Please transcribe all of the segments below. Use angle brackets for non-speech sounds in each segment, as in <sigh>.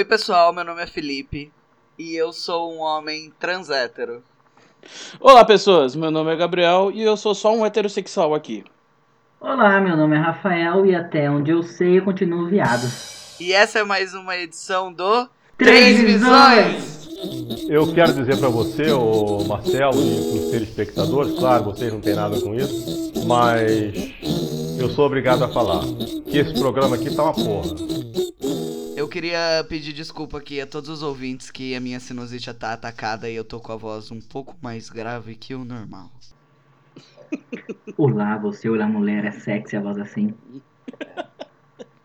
Oi, pessoal, meu nome é Felipe e eu sou um homem trans hétero. Olá, pessoas. Meu nome é Gabriel e eu sou só um heterossexual aqui. Olá, meu nome é Rafael e até onde eu sei eu continuo viado. E essa é mais uma edição do Três Visões! Eu quero dizer para você, o Marcelo, e para os telespectadores, claro, vocês não têm nada com isso, mas eu sou obrigado a falar que esse programa aqui tá uma porra. Eu queria pedir desculpa aqui a todos os ouvintes que a minha sinusite tá atacada e eu tô com a voz um pouco mais grave que o normal. Olá, você, olá mulher, é sexy a voz assim.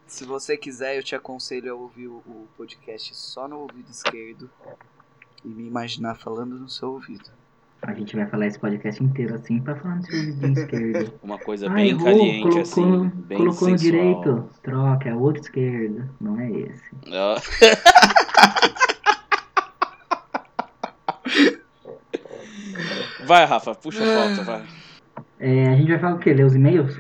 Se você quiser, eu te aconselho a ouvir o podcast só no ouvido esquerdo e me imaginar falando no seu ouvido. A gente vai falar esse podcast inteiro assim pra falar no seu ouvidinho esquerdo. <laughs> Uma coisa Ah, bem errou, caliente, colocou, assim. Bem colocou no sensual. direito. Troca, é outro esquerdo, não é esse. <laughs> Vai, Rafa, puxa a pauta, vai. É, a gente vai falar o quê? Ler os e-mails?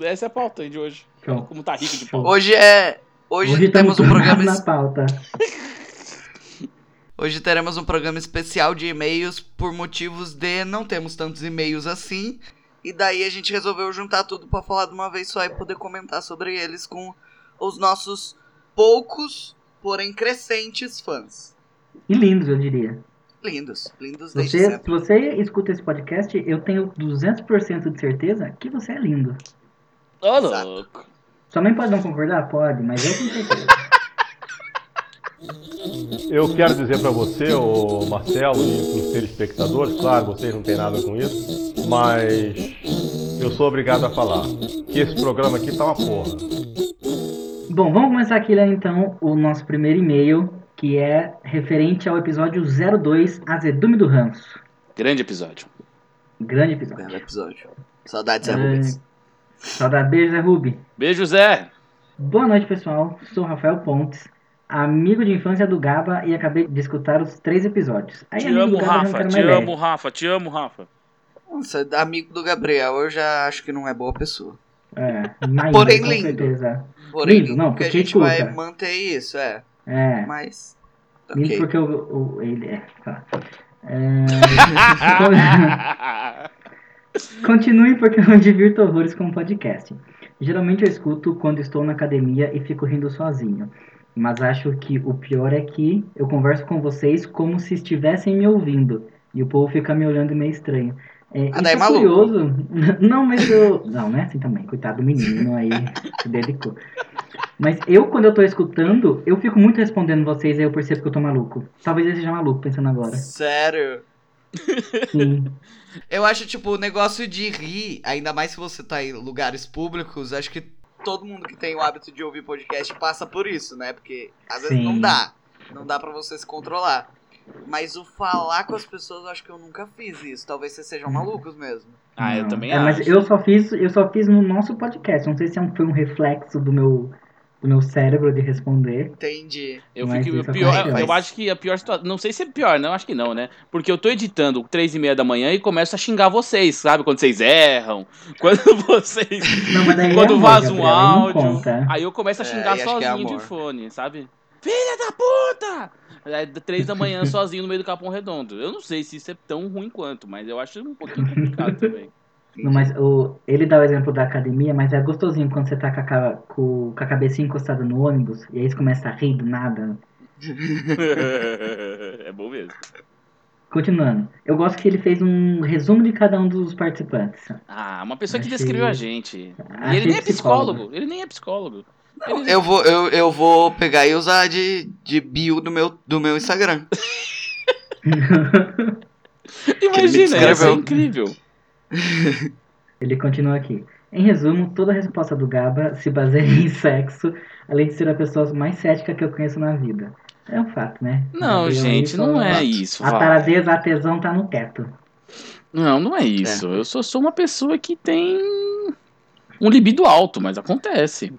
Essa é a pauta de hoje. Show. Como tá rico de pauta. Hoje é. Hoje, temos estamos um programa. na pauta. <laughs> Hoje teremos um programa especial de e-mails por motivos de não temos tantos e-mails assim. E daí a gente resolveu juntar tudo pra falar de uma vez só e poder comentar sobre eles com os nossos poucos, porém crescentes fãs. E lindos, eu diria. Lindos, lindos desde Você, se sempre. você escuta esse podcast, eu tenho 200% de certeza que você é lindo. Ô, Exato. louco. Sua mãe pode não concordar? Pode, mas eu tenho certeza. <laughs> Eu quero dizer para você, o Marcelo, e para os telespectadores, claro, vocês não têm nada com isso, mas eu sou obrigado a falar que esse programa aqui tá uma porra. Bom, vamos começar aqui lendo então o nosso primeiro e-mail, que é referente ao episódio 02, Azedume do Ranço. Grande episódio. Grande episódio. Belo episódio. Saudades, Zé É. Rubens. Saudade, beijo, Zé Rubi. Beijo, Zé. Boa noite, pessoal. Sou Rafael Pontes, amigo de infância do Gaba e acabei de escutar os três episódios. Aí, Te amigo amo, Gaba, Rafa. Te amo, Rafa. Te amo, Rafa. Nossa, amigo do Gabriel, eu já acho que não é boa pessoa. É, mais <laughs> Porém com lindo. certeza. Porém, Lindo, não, porque a gente escuta. vai manter isso, é. É, Mas. lindo ok. porque o, o- ele é. Tá. É, <laughs> Continue porque eu <laughs> divirto horrores com o podcast. Geralmente eu escuto quando estou na academia e fico rindo sozinho. Mas acho que o pior é que eu converso com vocês como se estivessem me ouvindo. E o povo fica me olhando meio estranho. É, Ah, daí isso é maluco. curioso. <laughs> Não, mas eu. Não, não é assim também. Coitado do menino aí. Se dedicou. Mas eu, quando eu tô escutando, eu fico muito respondendo vocês aí eu percebo que eu tô maluco. Talvez eu seja maluco pensando agora. Sério. Sim. <laughs> Eu acho, tipo, o negócio de rir, ainda mais se você tá em lugares públicos, acho que todo mundo que tem o hábito de ouvir podcast passa por isso, né? Porque às vezes Sim. não dá. Não dá pra você se controlar. Mas o falar com as pessoas, eu acho que eu nunca fiz isso. Talvez vocês sejam malucos mesmo. ah, eu também é, acho. Mas eu só fiz, eu só fiz no nosso podcast. Não sei se é foi um reflexo do meu, do meu cérebro de responder. Entendi. Eu Mas fico isso pior, acontece. eu acho que a pior situação, não sei se é pior, não, acho que não, né? Porque eu tô editando três e meia da manhã e começo a xingar vocês, sabe? Quando vocês erram, <laughs> quando vocês, Não, é quando amor, vaza um áudio, aí eu começo a É, xingar é sozinho de amor. fone, sabe? Filha da puta! Aí, três da manhã <laughs> sozinho no meio do Capão Redondo. Eu não sei se isso é tão ruim quanto, mas eu acho um pouquinho complicado também. Não, mas o, ele dá o exemplo da academia, mas é gostosinho quando você tá com a, com, com a cabecinha encostada no ônibus e aí você começa a rir do nada. <laughs> é bom mesmo. Continuando. Eu gosto que ele fez um resumo de cada um dos participantes. Ah, uma pessoa que Achei- descreveu a gente. E achei ele nem é psicólogo. psicólogo. Ele nem é psicólogo. Ele- Eu vou, eu, eu vou pegar e usar de, de bio do meu, do meu Instagram. <laughs> Imagina, isso é incrível. <laughs> Ele continua aqui. Em resumo, toda a resposta do Gaba se baseia em <laughs> sexo, além de ser a pessoa mais cética que eu conheço na vida. É um fato, né? Não, Eu gente, não é isso. A taradeza, a tesão tá no teto. Não, não é isso. Eu só sou uma pessoa que tem um libido alto, mas acontece.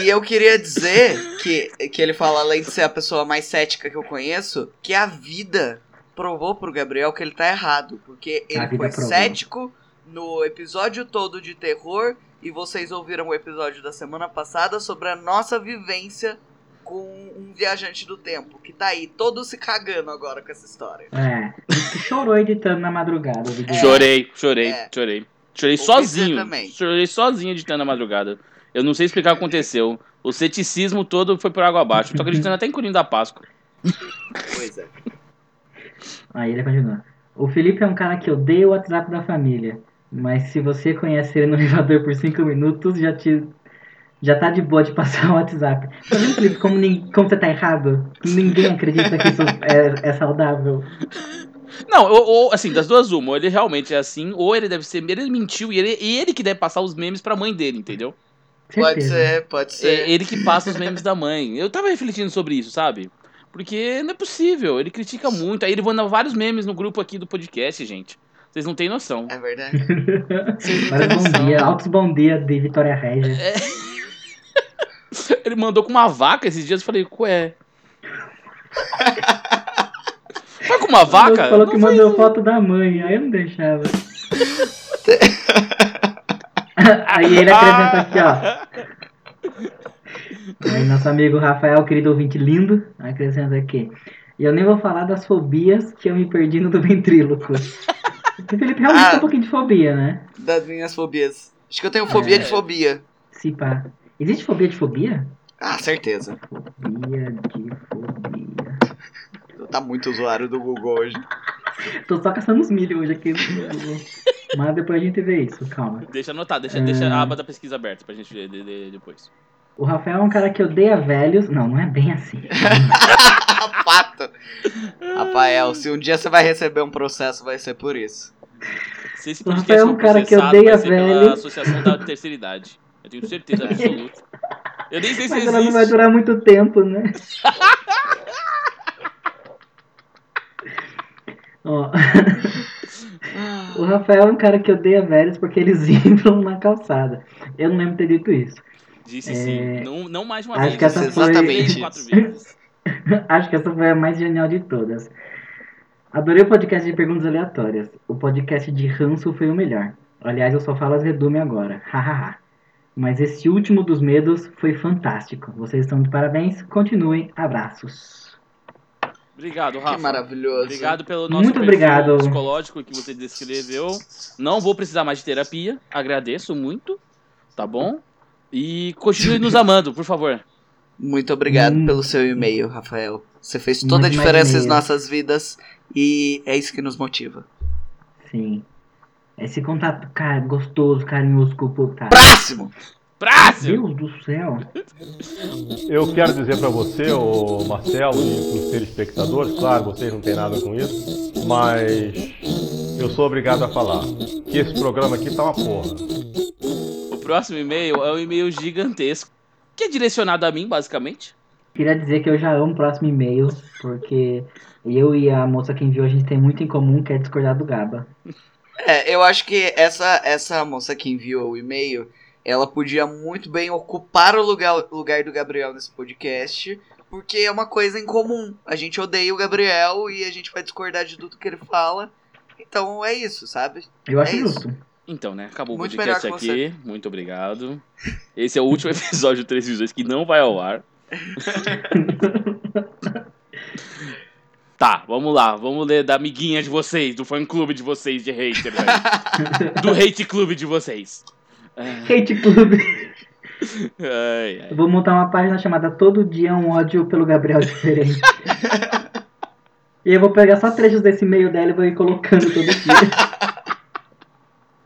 E eu queria dizer que, que ele fala, além de ser a pessoa mais cética que eu conheço, que a vida provou pro Gabriel que ele tá errado. Porque ele foi provou. cético no episódio todo de terror e vocês ouviram o episódio da semana passada sobre a nossa vivência com um viajante do tempo, que tá aí todo se cagando agora com essa história. É, chorou editando na madrugada. o vídeo. Chorei, chorei, É. chorei. Chorei Vou sozinho. também. Chorei sozinho editando na madrugada. Eu não sei explicar o que aconteceu. O ceticismo todo foi por água abaixo. Tô acreditando até em Corinho da Páscoa. Pois é. Aí ele continua. O Felipe é um cara que odeia o WhatsApp da família. Mas se você conhece ele no <laughs> elevador por 5 minutos, já te. Já tá de boa de passar o WhatsApp. Tá vendo, Felipe, como, como você tá errado? Ninguém acredita que isso é, é saudável. Não, ou, ou, assim, das duas uma, ou ele realmente é assim, ou ele deve ser. Ele mentiu e ele, e ele que deve passar os memes pra mãe dele, entendeu? Pode ser, pode É ser. ele que passa os memes da mãe. Eu tava refletindo sobre isso, sabe? Porque não é possível, ele critica muito. Aí ele manda vários memes no grupo aqui do podcast, gente. Vocês não têm noção. É verdade. Vários bom dia, altos bom dia de Vitória Regia. <laughs> Ele mandou com uma vaca esses dias, eu falei, ué. Foi com uma vaca? Ele falou que foi- mandou foto da mãe, aí eu não deixava. <laughs> aí ele acrescenta aqui, ó. <laughs> Aí nosso amigo Rafael, querido ouvinte lindo, acrescenta aqui. E eu nem vou falar das fobias que eu me perdi no do <laughs> ventríloco. O Felipe realmente Ah. tem um pouquinho de fobia, né? Das minhas fobias. Acho que eu tenho fobia É. de fobia. Se pá. Existe fobia de fobia? Ah, certeza. Fobia de fobia. Tá muito usuário do Google hoje. Tô só caçando os milho hoje aqui. Mas depois a gente vê isso, calma. Deixa anotar, deixa, É. deixa a aba da pesquisa aberta pra gente ver de- de- depois. O Rafael é um cara que odeia velhos. Não, não é bem assim. <laughs> Fato. Rafael, se um dia você vai receber um processo, vai ser por isso. Se esse podcast Rafael é um cara que odeia vai ser pela velho. Associação da Terceira Idade. Eu tenho certeza absoluta. Eu nem sei se Mas ela não vai durar muito tempo, né? Ó, <laughs> o Rafael é um cara que odeia velhos porque eles <laughs> entram na calçada. Eu não lembro de ter dito isso. Disse É, sim. Não, não mais uma acho vez. que essa Exatamente foi- três, <laughs> quatro vezes. <laughs> Acho que essa foi a mais genial de todas. Adorei o podcast de perguntas aleatórias. O podcast de ranço foi o melhor. Aliás, eu só falo as redume agora. <laughs> Hahaha. Mas esse último dos medos foi fantástico. Vocês estão de parabéns. Continuem. Abraços. Obrigado, Rafa. Que maravilhoso. Obrigado pelo nosso Muito obrigado. psicológico que você descreveu. Não vou precisar mais de terapia. Agradeço muito. Tá bom? E continue nos amando, por favor. Muito obrigado Hum. pelo seu e-mail, Rafael. Você fez toda a Mande mais diferença em nossas vidas e é isso que nos motiva. Sim. Esse contato, cara, gostoso, carinhoso com o povo, cara. Próximo! Próximo! Deus do céu. Eu quero dizer para você, o Marcelo, e os telespectadores, claro, vocês não têm nada com isso, mas eu sou obrigado a falar que esse programa aqui tá uma porra. O próximo e-mail é um e-mail gigantesco. Que é direcionado a mim, basicamente. Queria dizer que eu já amo o próximo e-mail, porque eu e a moça que enviou a gente tem muito em comum, que é discordar do Gaba. É, eu acho que essa, essa moça que enviou o e-mail, ela podia muito bem ocupar o lugar, lugar do Gabriel nesse podcast, porque é uma coisa em comum. A gente odeia o Gabriel e a gente vai discordar de tudo que ele fala. Então é isso, sabe? Eu acho É isso. justo. Então, né? Acabou o Muito podcast melhor que aqui. Muito obrigado. Esse é o último <laughs> episódio do Três Visões que não vai ao ar. <laughs> Tá, vamos lá. Vamos ler da amiguinha de vocês, do fã clube de vocês de hater, velho. <laughs> do hate clube de vocês. Ai, Hate Club. ai, ai. Eu vou montar uma página chamada Todo Dia um ódio pelo Gabriel diferente. e eu vou pegar só trechos desse e-mail dela e vou ir colocando todo dia.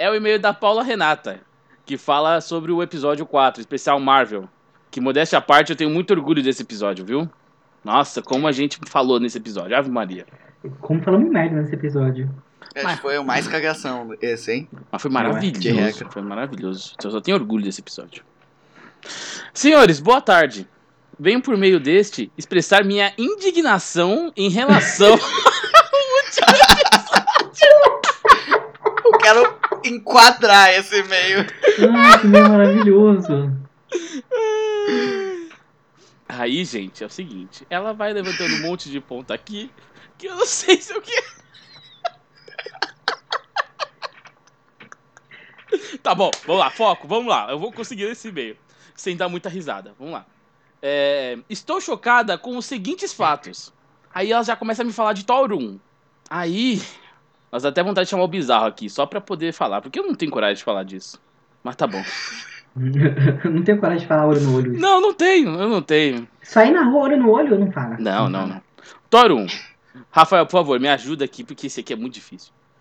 É o e-mail da Paula Renata, que fala sobre o episódio 4, especial Marvel. Que, modéstia à parte, eu tenho muito orgulho desse episódio, viu? Nossa, como a gente falou nesse episódio. Ave Maria. Como falamos merda nesse episódio. Acho que foi o mais cagação esse, hein? Mas foi De maravilhoso. Foi maravilhoso. Eu só tenho orgulho desse episódio. Senhores, boa tarde. Venho por meio deste expressar minha indignação em relação. <laughs> Eu quero enquadrar esse e-mail. Ah, que e-mail maravilhoso. Aí, gente, é o seguinte: ela vai levantando um monte de ponta aqui que eu não sei se eu quero. Tá bom, vamos lá, foco, vamos lá. Eu vou conseguir esse e-mail. Sem dar muita risada. Vamos lá. É, estou chocada com os seguintes fatos. Aí ela já começa a me falar de Torum. Aí. Mas até vontade de chamar o bizarro aqui, só pra poder falar, porque eu não tenho coragem de falar disso. Mas tá bom. <laughs> não tenho coragem de falar olho no olho. Não, não tenho, eu não tenho. Sair na rua olho no olho, não fala. Não, não, não. Torum. Rafael, por favor, me ajuda aqui, porque esse aqui é muito difícil. <laughs>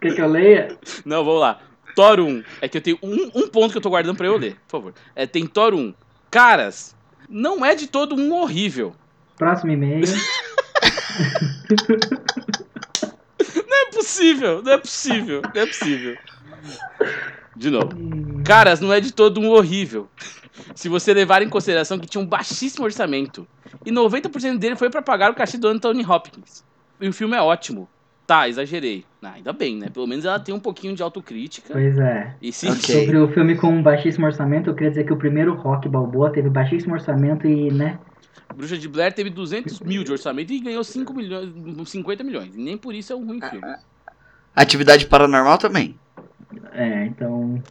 Quer que eu leia? Não, vamos lá. Thor 1. É que eu tenho um, um ponto que eu tô guardando pra eu ler, por favor. É, tem Thor 1. Caras, não é de todo um horrível. Próximo e-mail. <laughs> Não é possível, não é possível, não é possível. De novo. Caras, não é de todo um horrível. Se você levar em consideração que tinha um baixíssimo orçamento. E 90% dele foi pra pagar o cachê do Anthony Hopkins. E o filme é ótimo. Tá, exagerei. Ah, ainda bem, né? Pelo menos ela tem um pouquinho de autocrítica. Pois é. E se Ok. Sobre o filme com um baixíssimo orçamento, eu queria dizer que o primeiro Rock Balboa teve baixíssimo orçamento e, né? Bruxa de Blair teve 200 mil de orçamento e ganhou 5 milhões, 50 milhões. E nem por isso é um ruim filme. Atividade paranormal também. É, então.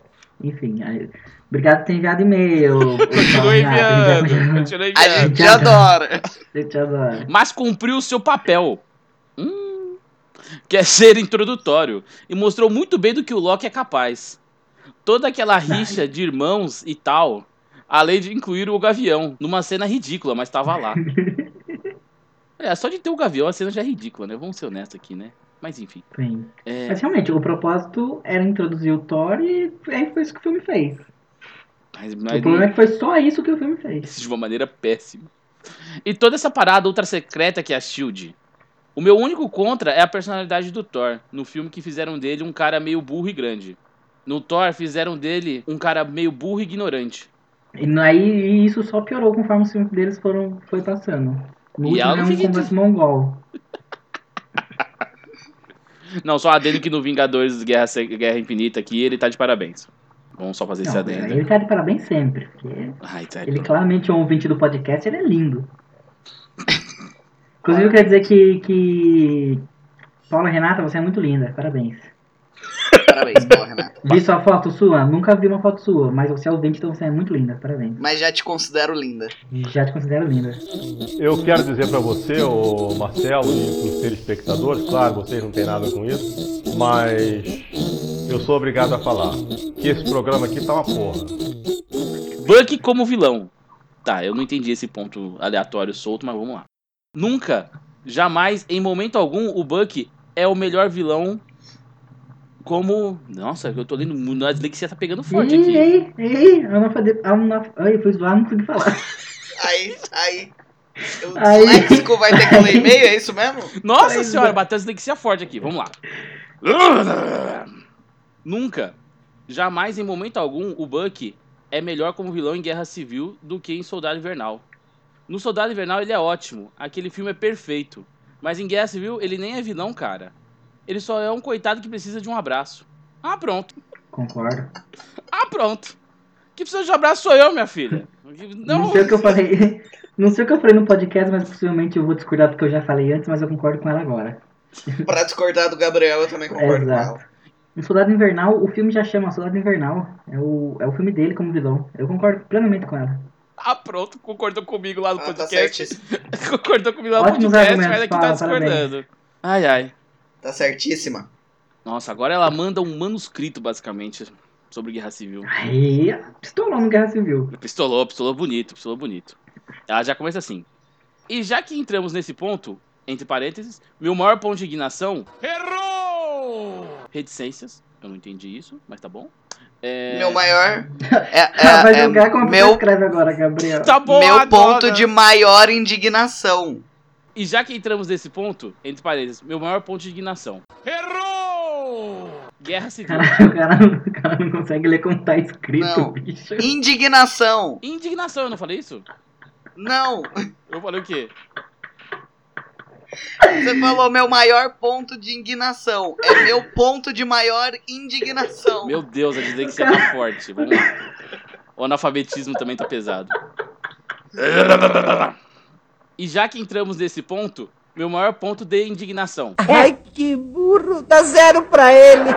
Enfim. aí- Obrigado por ter enviado e-mail. <laughs> Continua enviando, continua A gente adora. Eu te adoro. Mas cumpriu o seu papel. Hum, que é ser introdutório. E mostrou muito bem do que o Loki é capaz. Toda aquela rixa de irmãos e tal. Além de incluir o Gavião. Numa cena ridícula, mas tava lá. <laughs> É, só de ter o Gavião a cena já é ridícula, né? Vamos ser honestos aqui, né? Mas enfim. Sim. É, Mas realmente, o propósito era introduzir o Thor e aí foi isso que o filme fez. mas, o mas problema é que foi só isso que o filme fez. de uma maneira péssima. E toda essa parada ultra secreta que é a Shield. O meu único contra é a personalidade do Thor. No filme que fizeram dele um cara meio burro e grande. No Thor fizeram dele um cara meio burro e ignorante. E aí isso só piorou conforme os filmes deles foram foi passando. No E último é não um combate mongol. <laughs> Não, só adendo que no Vingadores Guerra, Guerra Infinita aqui ele tá de parabéns. Vamos só fazer esse Não, adendo. ele tá de parabéns sempre, Ai, tá. ele claramente é um ouvinte do podcast, ele é lindo. <laughs> Inclusive eu queria dizer que, que Paula Renata, você é muito linda, parabéns. Parabéns, Paula Renata. Vi sua foto sua? Nunca vi uma foto sua, mas você é ouvinte, então você é muito linda, parabéns. Mas já te considero linda. Já te considero linda. Eu quero dizer para você, o Marcelo, e para os telespectadores, claro, vocês não têm nada com isso, mas eu sou obrigado a falar que esse programa aqui tá uma porra. Buck como vilão. Tá, eu não entendi esse ponto aleatório solto, mas vamos lá. Nunca, jamais, em momento algum, o Buck é o melhor vilão como. Nossa, eu tô lendo. A dislexia tá pegando forte ei, aqui. ei, ei, analfade... analf... Ai, eu fui zoar, não consegui falar. Aí, aí. O <laughs> Aí. disléxico vai ter que ler e-mail, é isso mesmo? Nossa Pois senhora, é. bateu a dislexia forte aqui. Vamos lá. <laughs> Nunca, jamais, em momento algum, o Buck é melhor como vilão em Guerra Civil do que em Soldado Invernal. No Soldado Invernal ele é ótimo, aquele filme é perfeito. Mas em Guerra Civil ele nem é vilão, cara. Ele só é um coitado que precisa de um abraço. Ah, pronto. Concordo. Ah, pronto. Que precisa de um abraço sou eu, minha filha. Não... Não, sei o que eu falei. <laughs> Não sei o que eu falei no podcast, mas possivelmente eu vou discordar do que eu já falei antes, mas eu concordo com ela agora. <laughs> Pra discordar do Gabriel, eu também concordo com Exato. ela. No Soldado Invernal, o filme já chama Soldado Invernal. É o, é o filme dele como vilão. Eu concordo plenamente com ela. Ah, pronto. Concordou comigo lá no Ah, tá podcast. certíssimo. <laughs> Concordou comigo lá no Ótimos podcast, mas aqui tá fala, discordando. Ai, ai. Tá certíssima. Nossa, agora ela manda um manuscrito, basicamente, sobre Guerra Civil. Aí, pistolou no Guerra Civil. Pistolou, pistolou bonito, pistolou bonito. Ela já começa assim. E já que entramos nesse ponto, entre parênteses, meu maior ponto de indignação. Errou! Reticências. Eu não entendi isso, mas tá bom. É... Meu maior. É, Ela <laughs> vai é, é julgar como você meu, escreve agora, Gabriel. Tá bom, meu agora. ponto de maior indignação. E já que entramos nesse ponto, entre parênteses, meu maior ponto de indignação. Errou! Guerra Civil. Cara, o, cara, não- o cara não consegue ler como tá escrito, Não. bicho. Indignação. Indignação, eu não falei isso? Não. Eu falei o quê? Você falou meu maior ponto de indignação. É meu ponto de maior indignação. Meu Deus, a dislexia tá forte. Vamos lá. O analfabetismo também tá pesado. <laughs> E já que entramos nesse ponto, Meu maior ponto de indignação. Ai, que burro! Dá zero pra ele!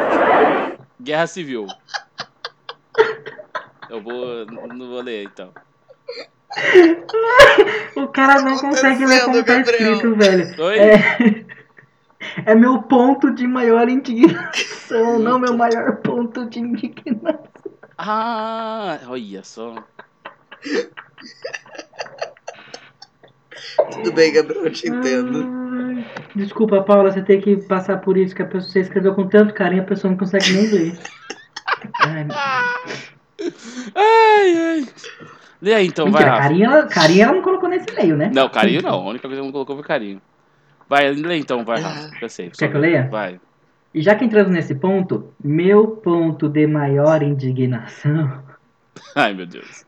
Guerra Civil. Eu vou. Não vou ler então. O cara não consegue ler como tá Gabriel. escrito, velho. Oi? É, <laughs> é meu ponto de maior indignação, <laughs> não meu maior ponto de indignação. Ah, olha só. Tudo bem, Gabriel, eu te entendo. Desculpa, Paula, você tem que passar por isso, que a pessoa você escreveu com tanto carinho, a pessoa não consegue nem ler. Ai, Ai, ai. Lê aí então, vai, mentira, Rafa. carinho, ela- carinho ela não colocou nesse meio, né? Não, carinho não. A única coisa que não colocou foi carinho. Vai, lê então, vai, Rafa. Eu sei. Quer que eu leia? Vai. E já que entramos nesse ponto, meu ponto de maior indignação Ai, meu Deus.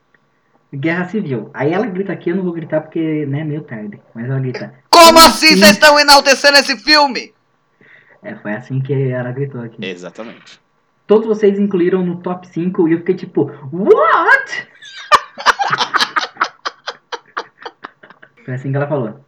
Guerra Civil. Aí ela grita aqui, eu não vou gritar porque, né, meio tarde. Mas ela grita. Como assim vocês estão enaltecendo esse filme? É, foi assim que ela gritou aqui. Exatamente. Todos vocês incluíram no top 5 e eu fiquei tipo, what? foi assim que ela falou.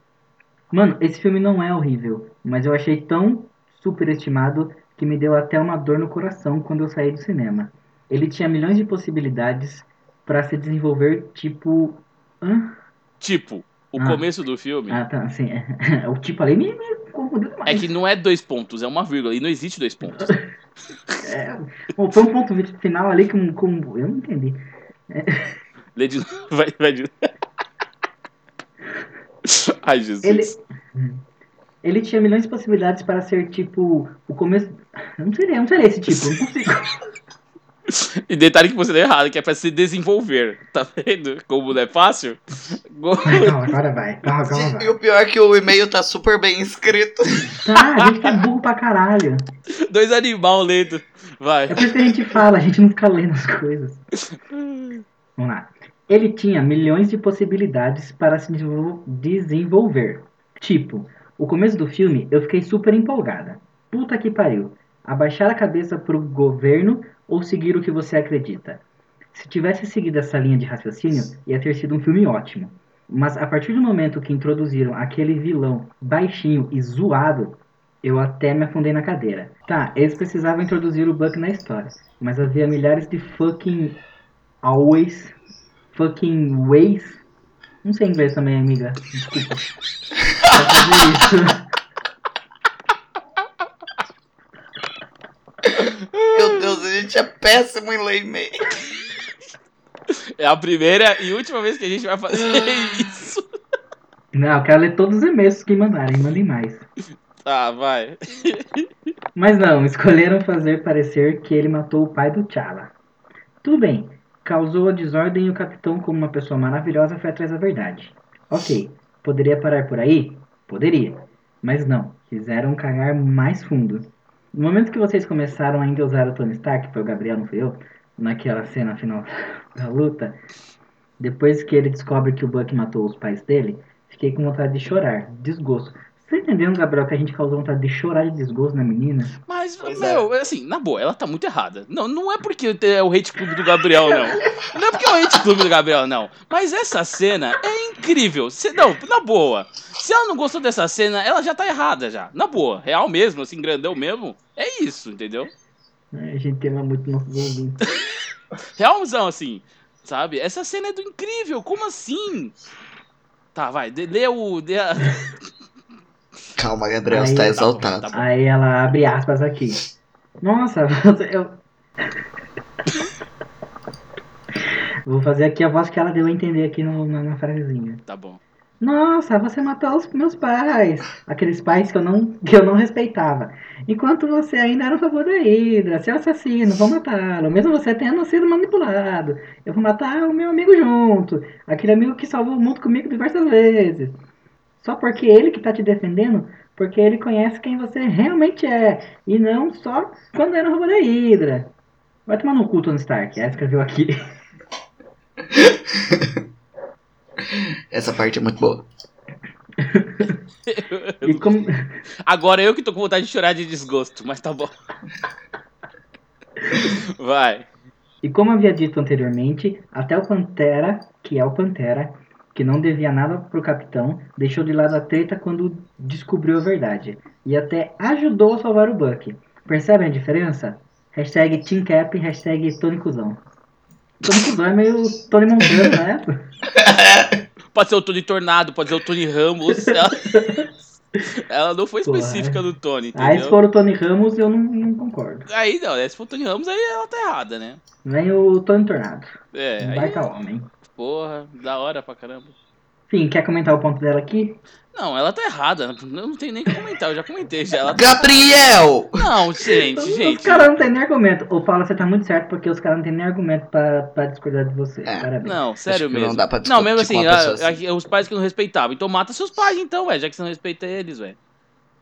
Mano, esse filme não é horrível, mas eu achei tão superestimado que me deu até uma dor no coração quando eu saí do cinema. Ele tinha milhões de possibilidades pra se desenvolver, tipo. Hã? Tipo, o Ah. começo do filme Ah, tá, assim. <laughs> o tipo ali me, me confundiu demais. é que não é dois pontos, é uma vírgula. E não existe dois pontos. <laughs> É, bom, foi um ponto final ali que um- com. Eu não entendi. Lê de novo. Vai, vai de <laughs> Ai, Jesus. Ele, ele tinha milhões de possibilidades para ser tipo o começo. Eu não sei, eu não sei esse tipo, eu não consigo. <laughs> E detalhe que você deu errado, que é pra se desenvolver. Tá vendo? Como não é fácil? Calma, agora vai. Calma, calma, E vai. o pior é que o e-mail tá super bem escrito. Tá, a gente tá burro pra caralho. Dois animal lendo. Vai. É por isso que a gente fala, a gente não fica lendo as coisas. Vamos lá. Ele tinha milhões de possibilidades para se desenvol- desenvolver. Tipo, o começo do filme eu fiquei super empolgada. Puta que pariu. Abaixar a cabeça pro governo ou seguir o que você acredita. Se tivesse seguido essa linha de raciocínio, ia ter sido um filme ótimo. Mas a partir do momento que introduziram aquele vilão baixinho e zoado, eu até me afundei na cadeira. Tá, eles precisavam introduzir o Buck na história, mas havia milhares de fucking always, fucking ways. Não sei inglês também, amiga. Desculpa. <laughs> Pra fazer isso. Meu Deus, a gente é péssimo em ler e-mail. É a primeira e última vez que a gente vai fazer <laughs> isso. Não, eu quero ler todos os e-mails que mandarem, mandem mais. Tá, vai. Mas não, escolheram fazer parecer que ele matou o pai do T'Challa. Tudo bem, causou a desordem e o capitão, como uma pessoa maravilhosa, foi atrás da verdade. Ok, poderia parar por aí? Poderia. Mas não, fizeram cagar mais fundo. No momento que vocês começaram a endeusar o Tony Stark, foi o Gabriel, não foi eu, naquela cena final <laughs> da luta, depois que ele descobre que o Buck matou os pais dele, fiquei com vontade de chorar, desgosto. Você tá entendendo, Gabriel, que a gente causou vontade de chorar de desgosto na menina? Mas, Pois meu, assim, na boa, ela tá muito errada. Não, não é porque é o hate clube do Gabriel, não. <laughs> Não é porque é o hate clube do Gabriel, não. Mas essa cena é incrível. Se, não, na boa. Se ela não gostou dessa cena, ela já tá errada já. Na boa. Real mesmo, assim, grandão mesmo. É isso, entendeu? É, A gente ama muito nossos ouvintes. <laughs> Realzão, assim. Sabe? Essa cena é do incrível. Como assim? Tá, vai. Lê o. Dê a... <laughs> Calma, Gabriel, Aí- você tá Tá bom, exaltado. tá bom. Aí ela abre aspas aqui. Nossa, <laughs> eu. Vou fazer aqui a voz que ela deu a entender aqui no- na, na frasezinha. Tá bom. Nossa, você matou os meus pais. Aqueles pais que eu não, que eu não respeitava. Enquanto você ainda era um favor da Hydra, seu assassino, vou matá-lo. Mesmo você tendo sido manipulado. Eu vou matar o meu amigo junto. Aquele amigo que salvou o mundo comigo diversas vezes. Só porque ele que tá te defendendo, porque ele conhece quem você realmente é. E não só quando era um robô da Hydra. Vai tomar no cu, Tony Stark. Ela escreveu aqui. <laughs> Essa parte é muito boa. E como... Agora eu que tô com vontade de chorar de desgosto, mas tá bom. <laughs> Vai. E como havia dito anteriormente, até o Pantera, que é o Pantera, que não devia nada pro capitão, deixou de lado a treta quando descobriu a verdade. E até ajudou a salvar o Buck. Percebem a diferença? Hashtag Team Cap, hashtag Tony Cusão. Tony Cusão é meio Tony Montana, né? <laughs> Pode ser o Tony Tornado, pode ser o Tony Ramos. <laughs> Ela, ela não foi Porra, específica é. do Tony, Aí se entendeu? for o Tony Ramos, eu não, não concordo. Aí não, né? Se for o Tony Ramos, aí ela tá errada, né? Vem o Tony Tornado. É, Um aí, baita homem. Porra, da hora pra caramba. Enfim, quer comentar o ponto dela aqui? Não, ela tá errada. Eu não tenho nem o que comentar, eu já comentei já. Ela... Gabriel! Não, gente, Os gente. caras não tem nem argumento. Ô, Paula, você tá muito certo porque os caras não tem nem argumento pra, pra discordar de você. É. Parabéns. Não, sério que não mesmo. dá pra não, mesmo discutir assim, ah, assim. ah, os pais que não respeitavam. Então mata seus pais, então, ué, já que você não respeita eles, ué.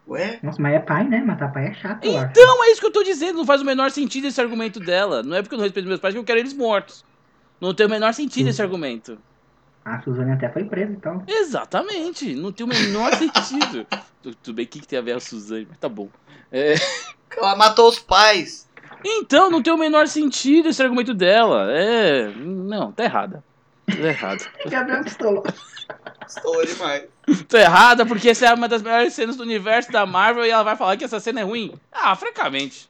Ué? Nossa, mas é pai, né? Matar pai é chato. Então, é isso que eu tô dizendo, não faz o menor sentido esse argumento dela. Não é porque eu não respeito meus pais que eu quero eles mortos. Não tem o menor sentido esse argumento. A Suzane até foi presa então. Exatamente, não tem o menor <laughs> sentido. Tu- Tudo bem, o que, que tem a ver a Suzane? Mas tá bom. É, Ela matou os pais. Então, não tem o menor sentido esse argumento dela. É. Não, tá errada. Tá errada. Gabriel pistolou. Estou demais. Tô errada porque essa é uma das melhores cenas do universo da Marvel e ela vai falar que essa cena é ruim. Ah, francamente.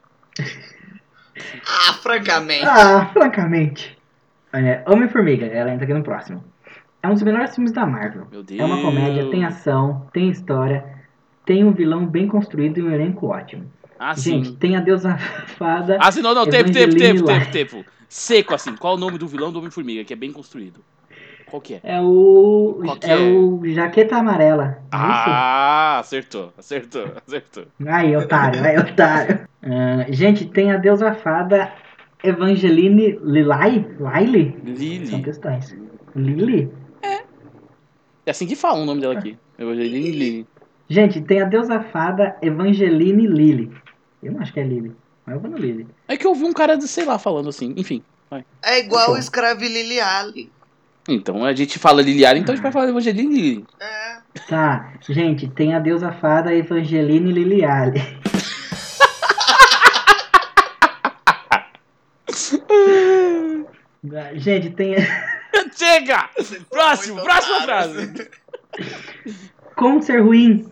Ah, francamente. Ah, francamente. É, Homem-Formiga, ela entra aqui no próximo. É um dos melhores filmes da Marvel. Meu Deus. É uma comédia, tem ação, tem história, tem um vilão bem construído e um elenco ótimo. Ah, Gente, sim. tem a deusa <laughs> fada. Ah, sim, não, não, tempo, tempo, tempo, tempo, tempo. Seco, assim. Qual o nome do vilão do Homem-Formiga, que é bem construído? Qual que é? É o. É, é? o Jaqueta Amarela. É Ah, acertou, acertou, acertou. isso? Aí, otário, aí, otário. <laughs> Ah, gente, tem a deusa fada Evangeline Lilai? Lily? São Lily. questões. Lily? É assim que fala o nome dela aqui. Evangeline Lily. Gente, tem a deusa fada Evangeline Lily. Eu não acho que é Lily, mas eu vou no Lily. É que eu vi um cara, de, sei lá, falando assim. Enfim. É igual o Escravililiali. Então a gente fala Liliara, então a gente vai falar Evangeline Lily. É. Tá, gente, tem a deusa fada Evangeline Liliale. Gente, tem. <laughs> Chega! Próximo, próxima claro. frase. Como ser ruim?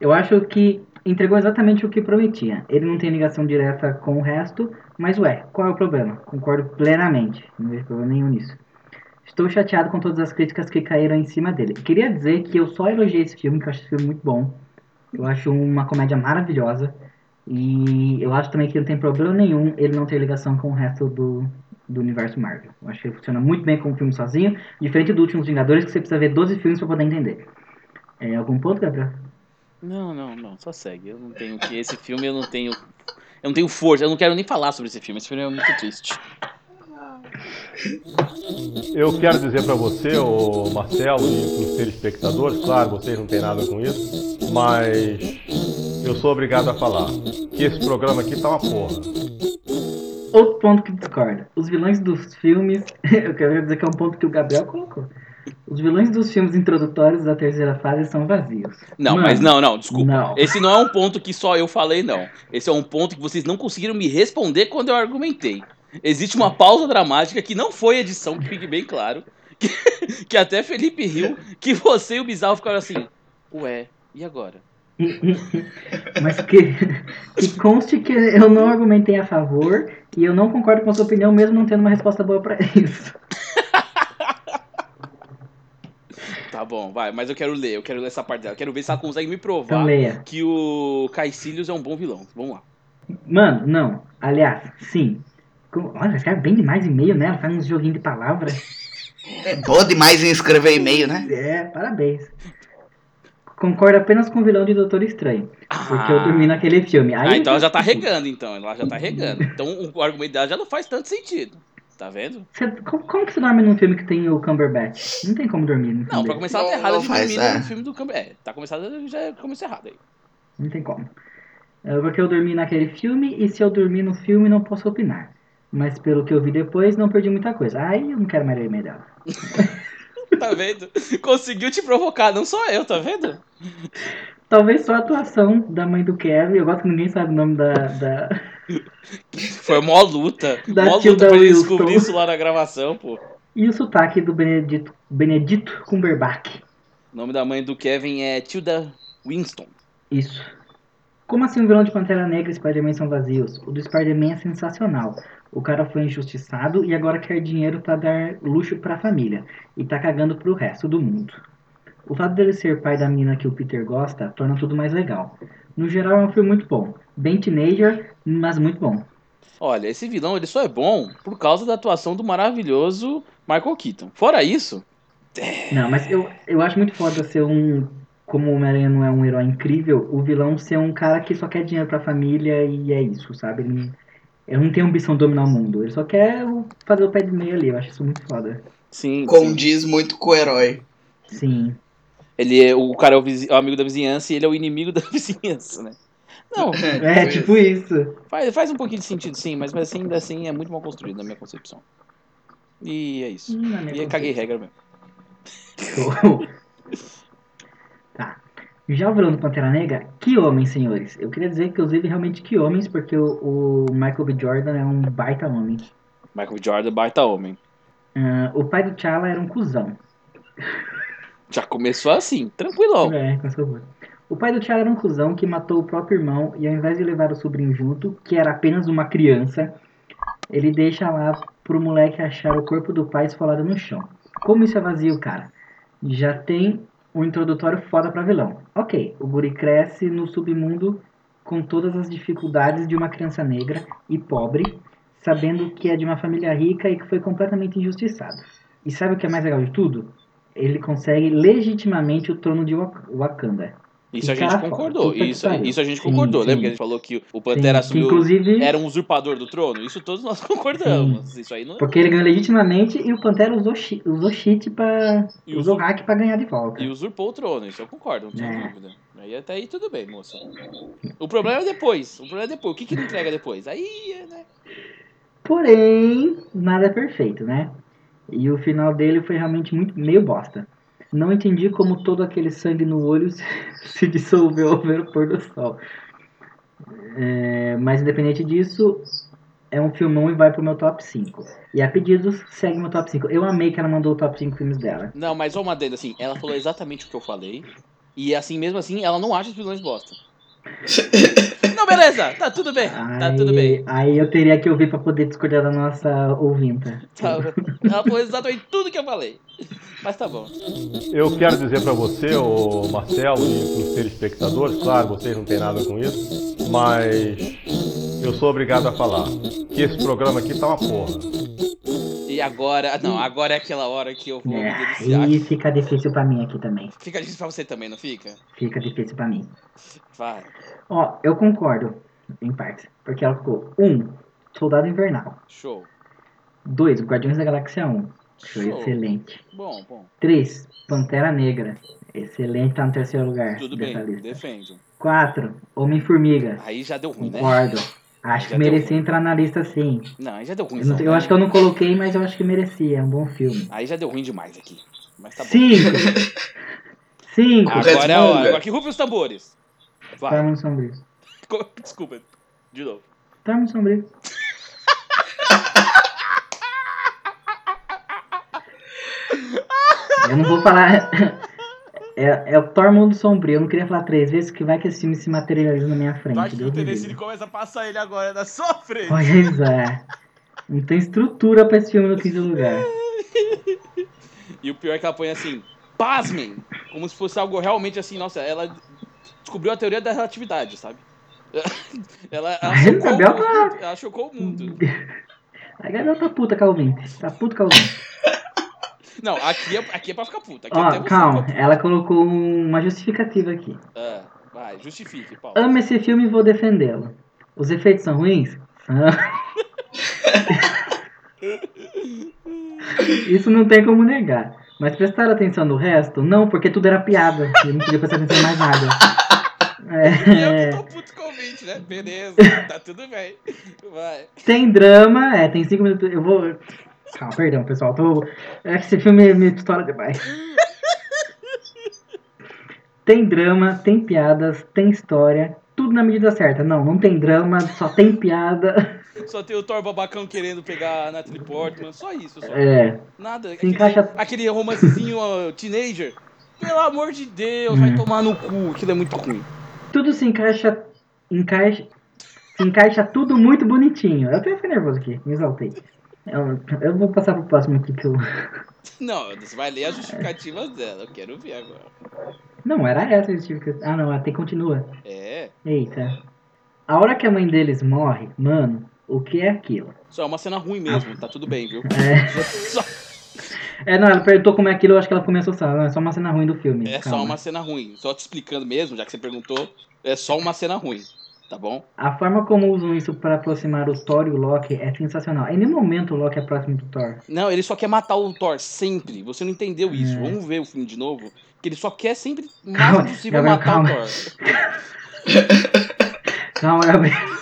Eu acho que entregou exatamente o que prometia. Ele não tem ligação direta com o resto, mas ué, qual é o problema? Concordo plenamente. Não vejo problema nenhum nisso. Estou chateado com todas as críticas que caíram em cima dele. Queria dizer que eu só elogiei esse filme, que eu acho esse filme muito bom. Eu acho uma comédia maravilhosa. E eu acho também que não tem problema nenhum ele não ter ligação com o resto do, do universo Marvel. Eu acho que ele funciona muito bem como filme sozinho, diferente do Últimos Vingadores, que você precisa ver 12 filmes para poder entender. É, algum ponto, Gabriel? Não, não, não, só segue. Eu não tenho que. Esse filme eu não tenho. Eu não tenho força, eu não quero nem falar sobre esse filme. Esse filme é muito triste. Eu quero dizer para você, o Marcelo, e para os telespectadores, claro, vocês não têm nada com isso, mas eu sou obrigado a falar que esse programa aqui tá uma porra. Outro ponto que discorda. Os vilões dos filmes. <laughs> Eu quero dizer que é um ponto que o Gabriel colocou. Os vilões dos filmes introdutórios da terceira fase são vazios. Não, Mano, mas não, não, desculpa. não. Esse não é um ponto que só eu falei, não. Esse é um ponto que vocês não conseguiram me responder quando eu argumentei. Existe uma pausa dramática que não foi edição, que fique bem claro. <laughs> Que, que até Felipe riu, que você e o Bizarro ficaram assim. Ué, e agora? <laughs> Mas que, que conste que eu não argumentei a favor e eu não concordo com a sua opinião, mesmo não tendo uma resposta boa pra isso. <laughs> Tá bom, vai, mas eu quero ler, eu quero ler essa parte dela. Eu quero ver se ela consegue me Então provar leia. que o Caecilius é um bom vilão. Vamos lá. Mano, não. Aliás, sim. Olha, escreve bem demais e-mail, né? Ela faz uns joguinhos de palavras. É boa demais em escrever e-mail, né? É, parabéns. Concordo apenas com o vilão de Doutor Estranho. Porque eu dormi naquele filme. Aí Ah, então ela já tá regando, então. Ela já tá regando. Então o argumento dela já não faz tanto sentido. Tá vendo? Você- como, como que você dorme num filme que tem o Cumberbatch? Não tem como dormir filme Não, pra começar tá Não, errada não de dormir é. no filme do Cumber. É, tá começado, já começou errado aí. Não tem como. É porque eu dormi naquele filme e se eu dormir no filme não posso opinar. Mas pelo que eu vi depois, não perdi muita coisa. Aí eu não quero mais ler e-mail dela. <laughs> Tá vendo? Conseguiu te provocar, não sou eu, tá vendo? <laughs> Talvez só a atuação da mãe do Kevin. Eu gosto que ninguém sabe o nome da. da... Foi mó luta. <laughs> Da mó luta pra ele descobrir isso lá na gravação, pô. E o sotaque do Benedito, Benedito Cumberbatch. O nome da mãe do Kevin é Tilda Winston. Isso. Como assim o vilão de Pantera Negra e Spider-Man são vazios? O do Spider-Man é sensacional. O cara foi injustiçado e agora quer dinheiro pra dar luxo pra família. E tá cagando pro resto do mundo. O fato dele ser pai da mina que o Peter gosta torna tudo mais legal. No geral é um filme muito bom. Bem teenager, mas muito bom. Olha, esse vilão ele só é bom por causa da atuação do maravilhoso Michael Keaton. Fora isso, Não, mas eu, eu acho muito foda ser um. Como o Homem-Aranha não é um herói incrível, o vilão ser um cara que só quer dinheiro pra família e é isso, sabe? Ele, ele não tem ambição de dominar o mundo, ele só quer fazer o pé de meio ali. Eu acho isso muito foda. sim, sim. Condiz muito com o herói. Sim. Ele é o cara é o, é o amigo da vizinhança e ele é o inimigo <laughs> da vizinhança, né? Não, É, Foi tipo isso. faz, faz um pouquinho de sentido sim, mas, mas ainda assim é muito mal construído na minha concepção. E é isso. Hum, E eu caguei regra mesmo. <laughs> Tá. Já o vilão do Pantera Negra, que homens, senhores. Eu queria dizer, inclusive, realmente que homens, porque o, o Michael B. Jordan é um baita homem. Michael Jordan, baita homem. Ah, o pai do T'Challa era um cuzão. Já começou assim, tranquilão. É, com. O pai do T'Challa era um cuzão que matou o próprio irmão e ao invés de levar o sobrinho junto, que era apenas uma criança, ele deixa lá pro moleque achar o corpo do pai esfolado no chão. Como isso é vazio, cara? Já tem um introdutório foda pra vilão. Ok, o guri cresce no submundo com todas as dificuldades de uma criança negra e pobre, sabendo que é de uma família rica e que foi completamente injustiçado. E sabe o que é mais legal de tudo? Ele consegue legitimamente o trono de Wak- Wakanda. Isso a gente concordou. Isso, a gente Sim, concordou. sim. Lembra que a gente falou que o Pantera Sim, assumiu. inclusive, Era um usurpador do trono? Isso todos nós <laughs> concordamos. Isso aí não. porque ele ganhou legitimamente e o Pantera usou, usou cheat pra. E usou usou- hack pra ganhar de volta. E usurpou o trono, isso eu concordo, não tenho É. dúvida. Aí até aí tudo bem, moça. O problema é depois. O problema é depois. O que, que ele entrega depois? Aí, né? Porém, nada é perfeito, né? E o final dele foi realmente muito meio bosta. Não entendi como todo aquele sangue no olho <laughs> se, dissolveu ao ver o pôr do sol. É, mas independente disso, é um filmão e vai pro meu top 5. E a pedidos, segue meu top 5. Eu amei que ela mandou o top 5 filmes dela. Não, mas uma adenda, assim, ela falou exatamente o que eu falei. E assim, mesmo assim, ela não acha os vilões bosta. Não, beleza, tá tudo bem, tá tudo bem. Aí eu teria que ouvir pra poder discordar da nossa ouvinta. Tá, ela falou exatamente tudo que eu falei. Mas tá bom. Eu quero dizer para você, o Marcelo, e para os telespectadores, claro, vocês não têm nada com isso, mas eu sou obrigado a falar que esse programa aqui tá uma porra. E agora. Não, agora é aquela hora que eu vou me É, deliciar. e fica difícil pra mim aqui também. Fica difícil pra você também, não fica? Fica difícil pra mim. Vai. Ó, eu concordo, em parte. Porque ela ficou: 1. Um, Soldado Invernal. Show. 2. Guardiões da Galáxia 1. Show, Show. excelente. Bom, bom. 3. Pantera Negra. Excelente, tá no terceiro lugar Tudo bem, lista. defendo. 4. Homem-Formiga. Aí já deu ruim, né? Concordo. <laughs> Acho Já que merecia entrar na lista sim. Não, aí já deu ruim. Eu, não- eu acho que eu não coloquei, mas eu acho que merecia. É um bom filme. Aí já deu ruim demais aqui. Mas tá bom. 5. 5. <laughs> Agora é a hora. Que rufe os tambores. Vai. Tormund Sombrio. Desculpa. De novo. Tormund Sombrio. <laughs> Eu não vou falar. É, é o Tormund Sombrio. Eu não queria falar três vezes, que vai que esse filme se materializa na minha frente. Deus me livre. começa a passar ele agora na sua frente. Pois é. Não tem estrutura pra esse filme no quinto lugar. E o pior é que ela põe assim, pasmem! Como se fosse algo realmente assim, nossa, ela descobriu a teoria da relatividade, sabe? <laughs> Ela, ela, chocou, o tá- ela chocou o mundo. A <laughs> Gabriel tá puta, Calvin. Tá puta, Calvin. Não, aqui é, aqui é pra ficar puta. Aqui Ó, até você calma. puta. Ela colocou uma justificativa aqui. Ah, vai, justifique, Paulo. Amo esse filme e vou defendê-lo. Os efeitos são ruins? <laughs> Isso não tem como negar. Mas prestar atenção no resto? Não, porque tudo era piada. Eu não podia prestar atenção em mais nada. <laughs> E eu É, que tô puto com o ouvinte, né? Beleza, tá tudo bem. Vai. tem drama, é, tem cinco minutos. Eu vou. Calma, perdão, pessoal. Tô... É que esse filme me estoura demais. Tem drama, tem piadas, tem história, tudo na medida certa. Não, não tem drama, só tem piada. Só tem o Thor babacão querendo pegar a Natalie Portman. Só isso, só. É, Nada. Aquele, encaixa- aquele romancezinho teenager. Pelo amor de Deus, vai Hum. tomar no cu. Aquilo é muito ruim. tudo se encaixa. encaixa se encaixa tudo muito bonitinho. Eu até fiquei nervoso aqui, me exaltei. Eu, eu vou passar pro próximo aqui que eu. Não, você vai ler as justificativas dela. Eu quero ver agora. Não, era essa a justificação. Ah, não, até continua. É. Eita. A hora que a mãe deles morre, mano, o que é aquilo? Só é uma cena ruim mesmo. Tá tudo bem, viu? É, <laughs> Só- é não, ela perguntou como é aquilo, eu acho que ela começou a falar. É só uma cena ruim do filme. É calma. só uma cena ruim. Só te explicando mesmo, já que você perguntou. É só uma cena ruim. Tá bom? A forma como usam isso pra aproximar o Thor e o Loki é sensacional. Em nenhum momento o Loki é próximo do Thor. Não, ele só quer matar o Thor sempre. Você não entendeu isso. É. Vamos ver o filme de novo. Que ele só quer sempre máximo possível Gabriel, matar calma. o Thor. <laughs> Calma, Gabriel.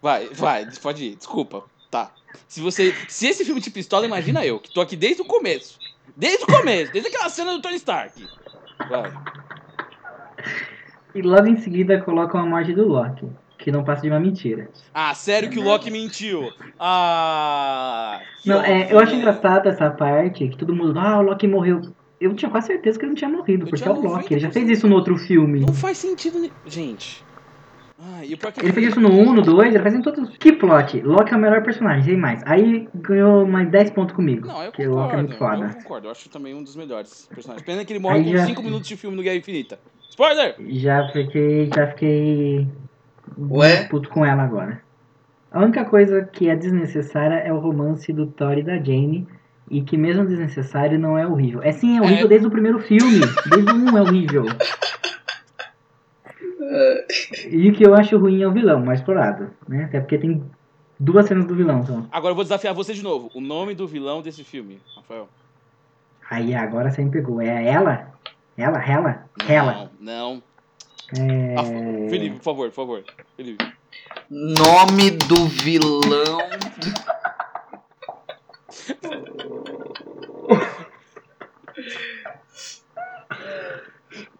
Vai, vai, pode ir, desculpa. Tá. Se você. Se esse filme te pistola, imagina eu, que tô aqui desde o começo. Desde o começo, desde aquela cena do Tony Stark. Vai. E logo em seguida colocam a morte do Loki, que não passa de uma mentira. Ah, sério que o Loki mentiu? Ah. Não, é, eu acho engraçado essa parte, que todo mundo, ah, o Loki morreu. Eu tinha quase certeza que ele não tinha morrido, Eu porque é o Loki, ele já 90%. fez isso no outro filme. Não faz sentido. Gente. Ah, e que Ele fez isso no 1, no 2, ele fez em todos. Que plot? Loki é o melhor personagem, sem mais. Aí ganhou mais 10 pontos comigo. Não, eu que o Loki é concordo. muito foda. eu concordo. Eu acho também um dos melhores personagens. Pena que ele morre Aí com já- 5 minutos de filme no Guerra Infinita. Spoiler! Já fiquei. Já fiquei. Ué? puto com ela agora. A única coisa que é desnecessária é o romance do Thor e da Jane. E que mesmo desnecessário não é horrível. É sim, é horrível É. desde o primeiro filme. Desde o 1 é horrível. E o que eu acho ruim é o vilão, mais explorado. Né? Até porque tem duas cenas do vilão só. Agora eu vou desafiar você de novo. O nome do vilão desse filme, Rafael. Aí agora você me pegou. É ela? Ela? Ela? Ela? Não, não. É... Ah, Felipe, por favor, por favor. Felipe. Nome do vilão. <laughs>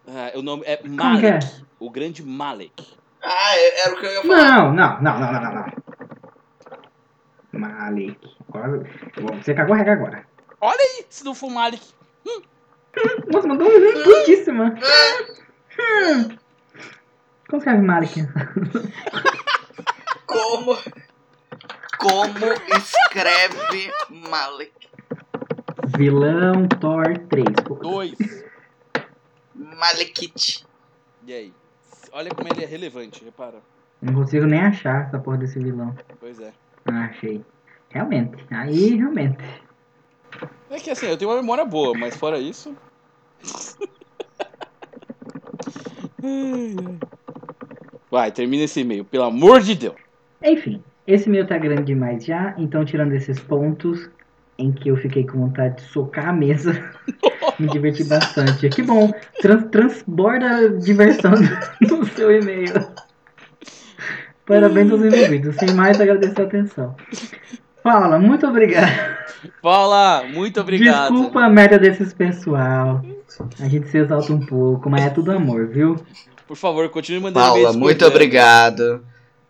Ah, o nome é é? Malek. O grande Malek. Ah, é- era o que eu ia falar. Não, não, não, não, não, não, não. Malik. Agora, você cagou regra agora. Olha aí, se não for Malek. Nossa, mandou um hum putíssima. Hum. Como escreve Malik? <laughs> Como. Como escreve Malek? Vilão Thor 3. pô. Dois. Malekite. E aí? Olha como ele é relevante, repara. Não consigo nem achar essa porra desse vilão. Pois é. Ah, achei. Realmente. Aí, realmente. É que assim, eu tenho uma memória boa, mas fora isso. Ai, ai. Vai, termina esse e-mail, pelo amor de Deus. Enfim, esse meu tá grande demais já. Então, tirando esses pontos em que eu fiquei com vontade de socar a mesa, <laughs> me diverti bastante. Que bom. Trans transborda diversão no seu e-mail. Parabéns aos envolvidos. Sem mais, agradeço a atenção. Paula, muito obrigado. Paula, muito obrigado. Desculpa a merda desses pessoal. A gente se exalta um pouco, mas é tudo amor, viu? Por favor, continue mandando Paula, muito obrigado.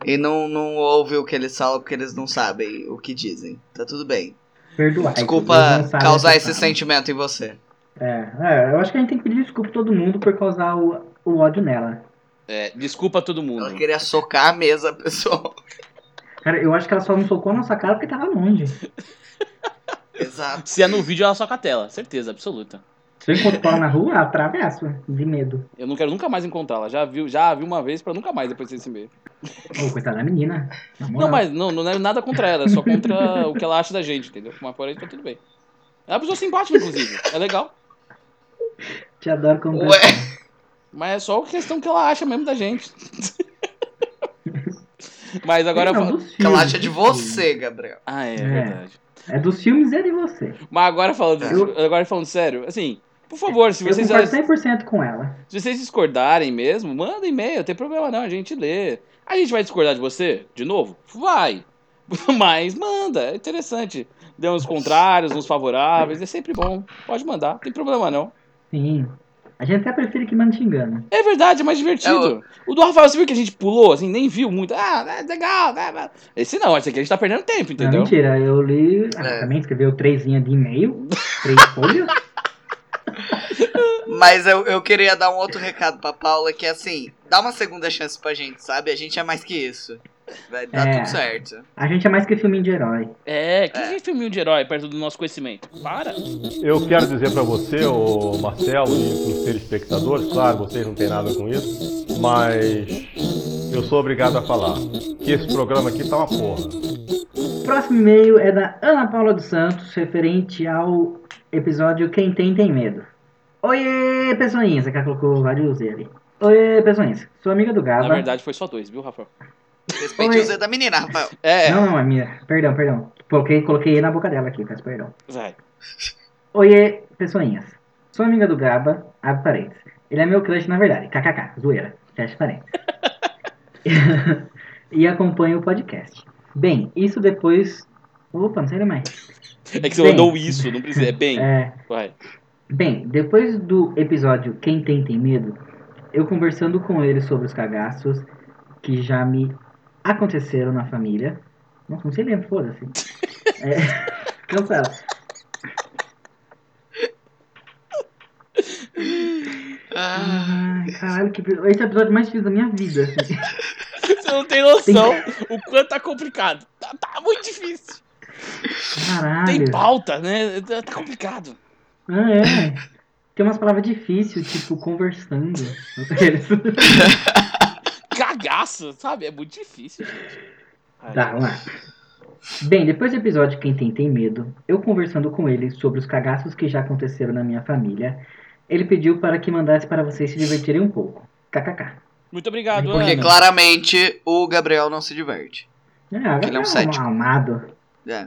E não, não ouve o que eles falam porque eles não sabem o que dizem. Tá tudo bem. Perdoai. Desculpa causar esse sentimento em você. É, é, eu acho que a gente tem que pedir desculpa a todo mundo por causar o, o ódio nela. É, desculpa a todo mundo. Ela queria socar a mesa, <laughs> pessoal. Cara, eu acho que ela só não socou a nossa cara porque tava longe. <laughs> Exato. Se é no vídeo, ela soca a tela. Certeza, absoluta. Se eu encontro ela na rua, atravesso, de medo. Eu não quero nunca mais encontrá-la. Já viu, já vi uma vez pra nunca mais depois desse e-mail. Ô, coitada da menina. Não, mas não, não é nada contra ela, é só contra <laughs> o que ela acha da gente, entendeu? Mas fora isso, tá tudo bem. É uma pessoa simpática, inclusive. É legal. Te adoro como Ué, Mas é só a questão que ela acha mesmo da gente. <laughs> Mas agora. Não, de você, Gabriel. Ah, é, É. verdade. É dos filmes e de você. Mas agora falando, Eu- agora falando sério, assim, por favor, se Eu vocês, concordo 100% com ela. se vocês discordarem mesmo, manda e-mail, não tem problema não, a gente lê. A gente vai discordar de você? De novo? Vai. <laughs> Mas manda, é interessante. Dê uns contrários, uns favoráveis, é sempre bom. Pode mandar, não tem problema não. Sim. A gente até prefere que mande xingando. É verdade, é mais divertido. O do Rafael, você viu que a gente pulou, assim, nem viu muito. Ah, é legal, né? mas- Esse não, esse aqui a gente tá perdendo tempo, Não, entendeu? mentira, eu li. Ah, É. Também escreveu três linhas de e-mail, três <laughs> folhas. Mas eu, eu queria dar um outro recado pra Paula, que é assim, dá uma segunda chance pra gente, sabe? A gente é mais que isso. Vai dar É. tudo certo. A gente é mais que filminho de herói. É, que é. filminho de herói perto do nosso conhecimento? Para. Eu quero dizer pra você, o Marcelo e pros telespectadores, claro, vocês não têm nada com isso, mas eu sou obrigado a falar que esse programa aqui tá uma porra. Próximo e-mail é da Ana Paula dos Santos, referente ao episódio Quem Tem Tem Medo. Oiê, pessoinhas, aqui ela colocou vários ele. Oiê, pessoinhas, sou amiga do Gaba. Na verdade, foi só dois, viu, Rafael? Respeite o Z da menina, Rafael. É, Não, não, é minha. Perdão, perdão. Coloquei, coloquei na boca dela aqui, peço perdão. vai. Oiê, pessoinhas. Sou amiga do Gaba, abre parênteses. Ele é meu crush na verdade, kkk, zoeira, fecha parênteses. <laughs> e acompanho o podcast. Bem, isso depois... Opa, não sei mais. É que você Bem. mandou isso, não precisa. É bem. É, Vai. Bem, depois do episódio Quem Tem Tem Medo, eu conversando com ele sobre os cagaços que já me aconteceram na família. Nossa, não sei ler, foda-se. <laughs> É, <laughs> cancela. Ah, Ai, caralho, que... esse é o episódio mais difícil da minha vida. assim. Você não tem noção o quanto tá complicado. Tá, tá muito difícil. Tem Caralho. pauta, né? Tá tá complicado. Ah, é. Tem umas palavras difíceis, tipo conversando. <laughs> Cagaço, sabe? É muito difícil, gente. Tá, vamos lá. Bem, depois do episódio Quem Tem Tem Medo, eu conversando com ele sobre os cagaços que já aconteceram na minha família, ele pediu para que mandasse para vocês se divertirem um pouco. KKK. Muito obrigado, porque Ana. claramente o Gabriel não se diverte. Ah, Ele é um cético. amado. É.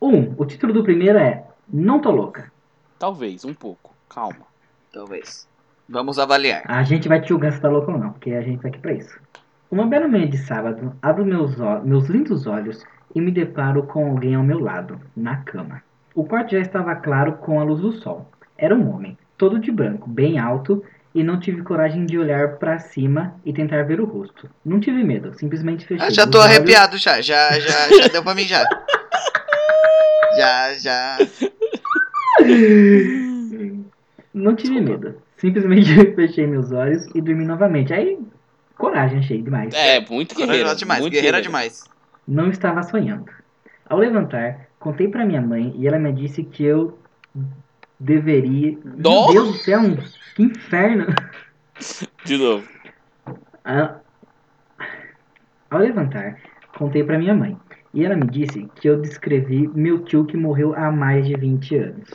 Um, o título do primeiro é Não Tô Louca. Talvez, um pouco. Calma. Talvez. Vamos avaliar. A gente vai te julgar se tá louco ou não, porque a gente tá aqui pra isso. Uma bela manhã de sábado, abro meus, meus lindos olhos e me deparo com alguém ao meu lado, na cama. O quarto já estava claro com a luz do sol. Era um homem, todo de branco, bem alto, e não tive coragem de olhar pra cima e tentar ver o rosto. Não tive medo, simplesmente fechei Ah, já tô olhos. arrepiado já. Já, já, já deu pra mim já. <laughs> Já, já. Não tive Desculpa. medo. Simplesmente <laughs> fechei meus olhos e dormi novamente. Aí, coragem, achei demais. É, muito guerreira. Corajosa demais. muito Guerreira demais. Não estava sonhando. Ao levantar, contei pra minha mãe e ela me disse que eu deveria. Dó? Meu Deus do céu, que inferno! De novo. Ah, Ao levantar, contei pra minha mãe e ela me disse que eu descrevi meu tio que morreu há mais de 20 anos.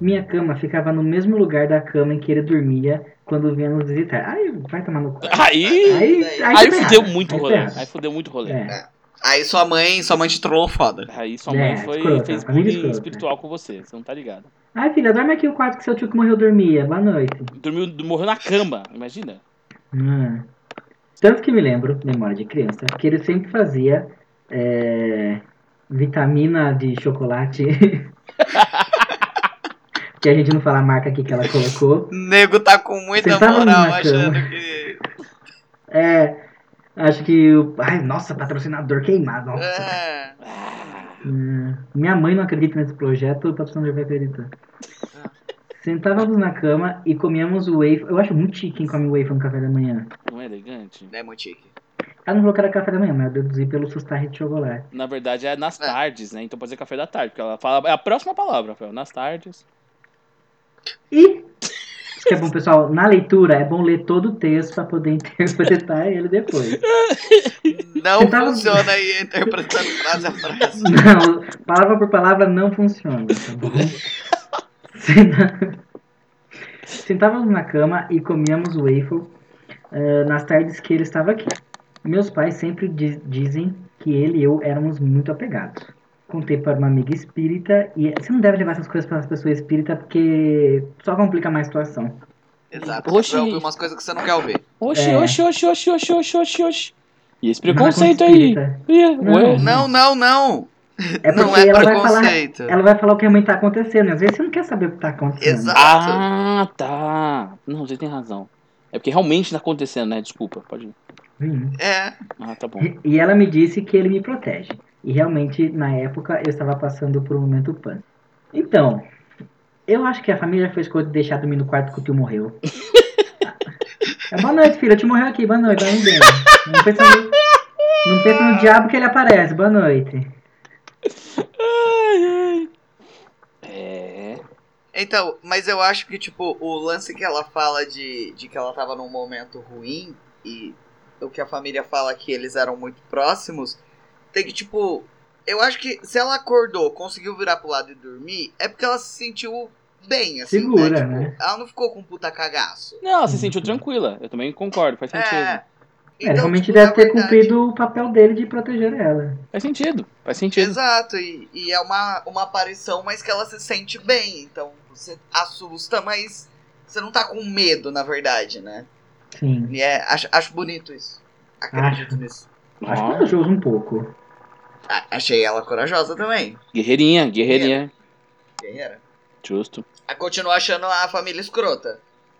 Minha cama ficava no mesmo lugar da cama em que ele dormia quando vinha nos visitar. Ai, vai tomar no cu. Aí. Aí, Aí Aí tá fudeu errado. muito Aí tá rolê. Aí fudeu muito rolê. É. Aí sua mãe, sua mãe te trollou foda. Aí sua É, mãe foi, escrota, fez bullying espiritual com você. Você não tá ligado. Ai, filha, dorme aqui o quarto que seu tio que morreu dormia. Boa noite. Dormiu, morreu na cama, imagina. Hum. Tanto que me lembro, memória de criança, que ele sempre fazia é, vitamina de chocolate. <laughs> que a gente não fala a marca aqui que ela colocou. Nego tá com muita tava moral achando cama. que. É. Acho que. o- Ai, nossa, patrocinador queimado. Nossa. É. Hum, minha mãe não acredita nesse projeto, o patrocinador vai acreditar. Sentávamos na cama e comíamos o wafer. Eu acho muito chique quem come wafer no café da manhã. Não é elegante? É muito chique. Ela não falou que era café da manhã, mas eu deduzi pelo sustarre de chocolate. Na verdade é nas É. tardes, né? Então pode ser café da tarde, porque ela fala. É a próxima palavra, Rafael. Nas tardes. E isso que é bom, pessoal, na leitura é bom ler todo o texto para poder interpretar ele depois. Não tava- funciona aí interpretando frase a frase. Não, palavra por palavra não funciona, tá bom? <laughs> Sentávamos na cama e comíamos waffle eh, nas tardes que ele estava aqui. Meus pais sempre di- dizem que ele e eu éramos muito apegados. Contei para uma amiga espírita e você não deve levar essas coisas para as pessoas espíritas porque só complica mais a situação. Exato. Oxi. Você vai ouvir umas coisas que você não quer ouvir. Oxi, É. oxi, oxi, oxi, oxi, oxi, oxi, oxi. E esse Não é preconceito aí? espírita. Não. ué. Não, não, não. É Não é ela vai falar. preconceito. Ela vai falar o que mãe tá acontecendo. Às vezes você não quer saber o que tá acontecendo. Exato. Ah, tá. Não, você tem razão. É porque realmente tá acontecendo, né? Desculpa, pode ir. Hum. É. Ah, tá bom. E- E ela me disse que ele me protege. E realmente, na época, eu estava passando por um momento pânico. Então, eu acho que a família fez coisa de deixar dormir no quarto que o tio morreu. <laughs> É, boa noite, filha. O tio morreu aqui. Boa noite. Vai bem. Não pensa no, não pensa no diabo que ele aparece. Boa noite. É. Então, mas eu acho que, tipo, o lance que ela fala de, de que ela tava num momento ruim e o que a família fala que eles eram muito próximos, tem que, tipo, eu acho que se ela acordou, conseguiu virar pro lado e dormir, é porque ela se sentiu bem, assim, Segura, né? Tipo, né? ela não ficou com um puta cagaço. Não, ela se sentiu tranquila. Eu também concordo, faz sentido. É. É, realmente tipo, deve ter verdade- cumprido o papel dele de proteger ela. Faz sentido, faz sentido. Exato, e, e é uma, uma aparição, mas que ela se sente bem. Então você assusta, mas você não tá com medo, na verdade, né? Sim. E é, acho, acho bonito isso. Acredito Acho. nisso. Acho corajoso um pouco. A- achei ela corajosa também, guerreirinha, guerreirinha. guerreira. Justo. A continuar achando a família escrota.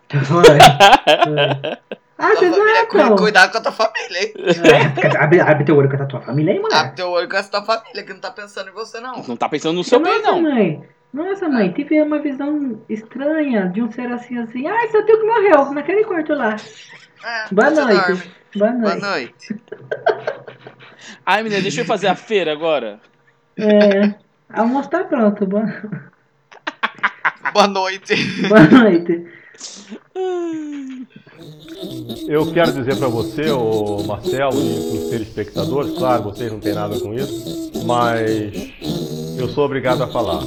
Foi. Foi. <laughs> Ah, família, cu- exato. cuidado com a tua família, hein? É, abre, abre teu olho com a tua família aí, mulher. Abre teu olho com essa tua família, que não tá pensando em você, não. Não tá pensando no seu bem, Nossa, não. mãe. Nossa, mãe, tive uma visão estranha de um ser assim, assim. Ai, seu tio que morreu naquele quarto lá. É, Boa noite. Boa Boa noite. <laughs> Ai, menina, deixa eu fazer a feira agora. É, almoço tá pronto. Boa, <laughs> Boa noite. boa noite. Eu quero dizer para você, o Marcelo, e para os telespectadores, claro, vocês não têm nada com isso, mas eu sou obrigado a falar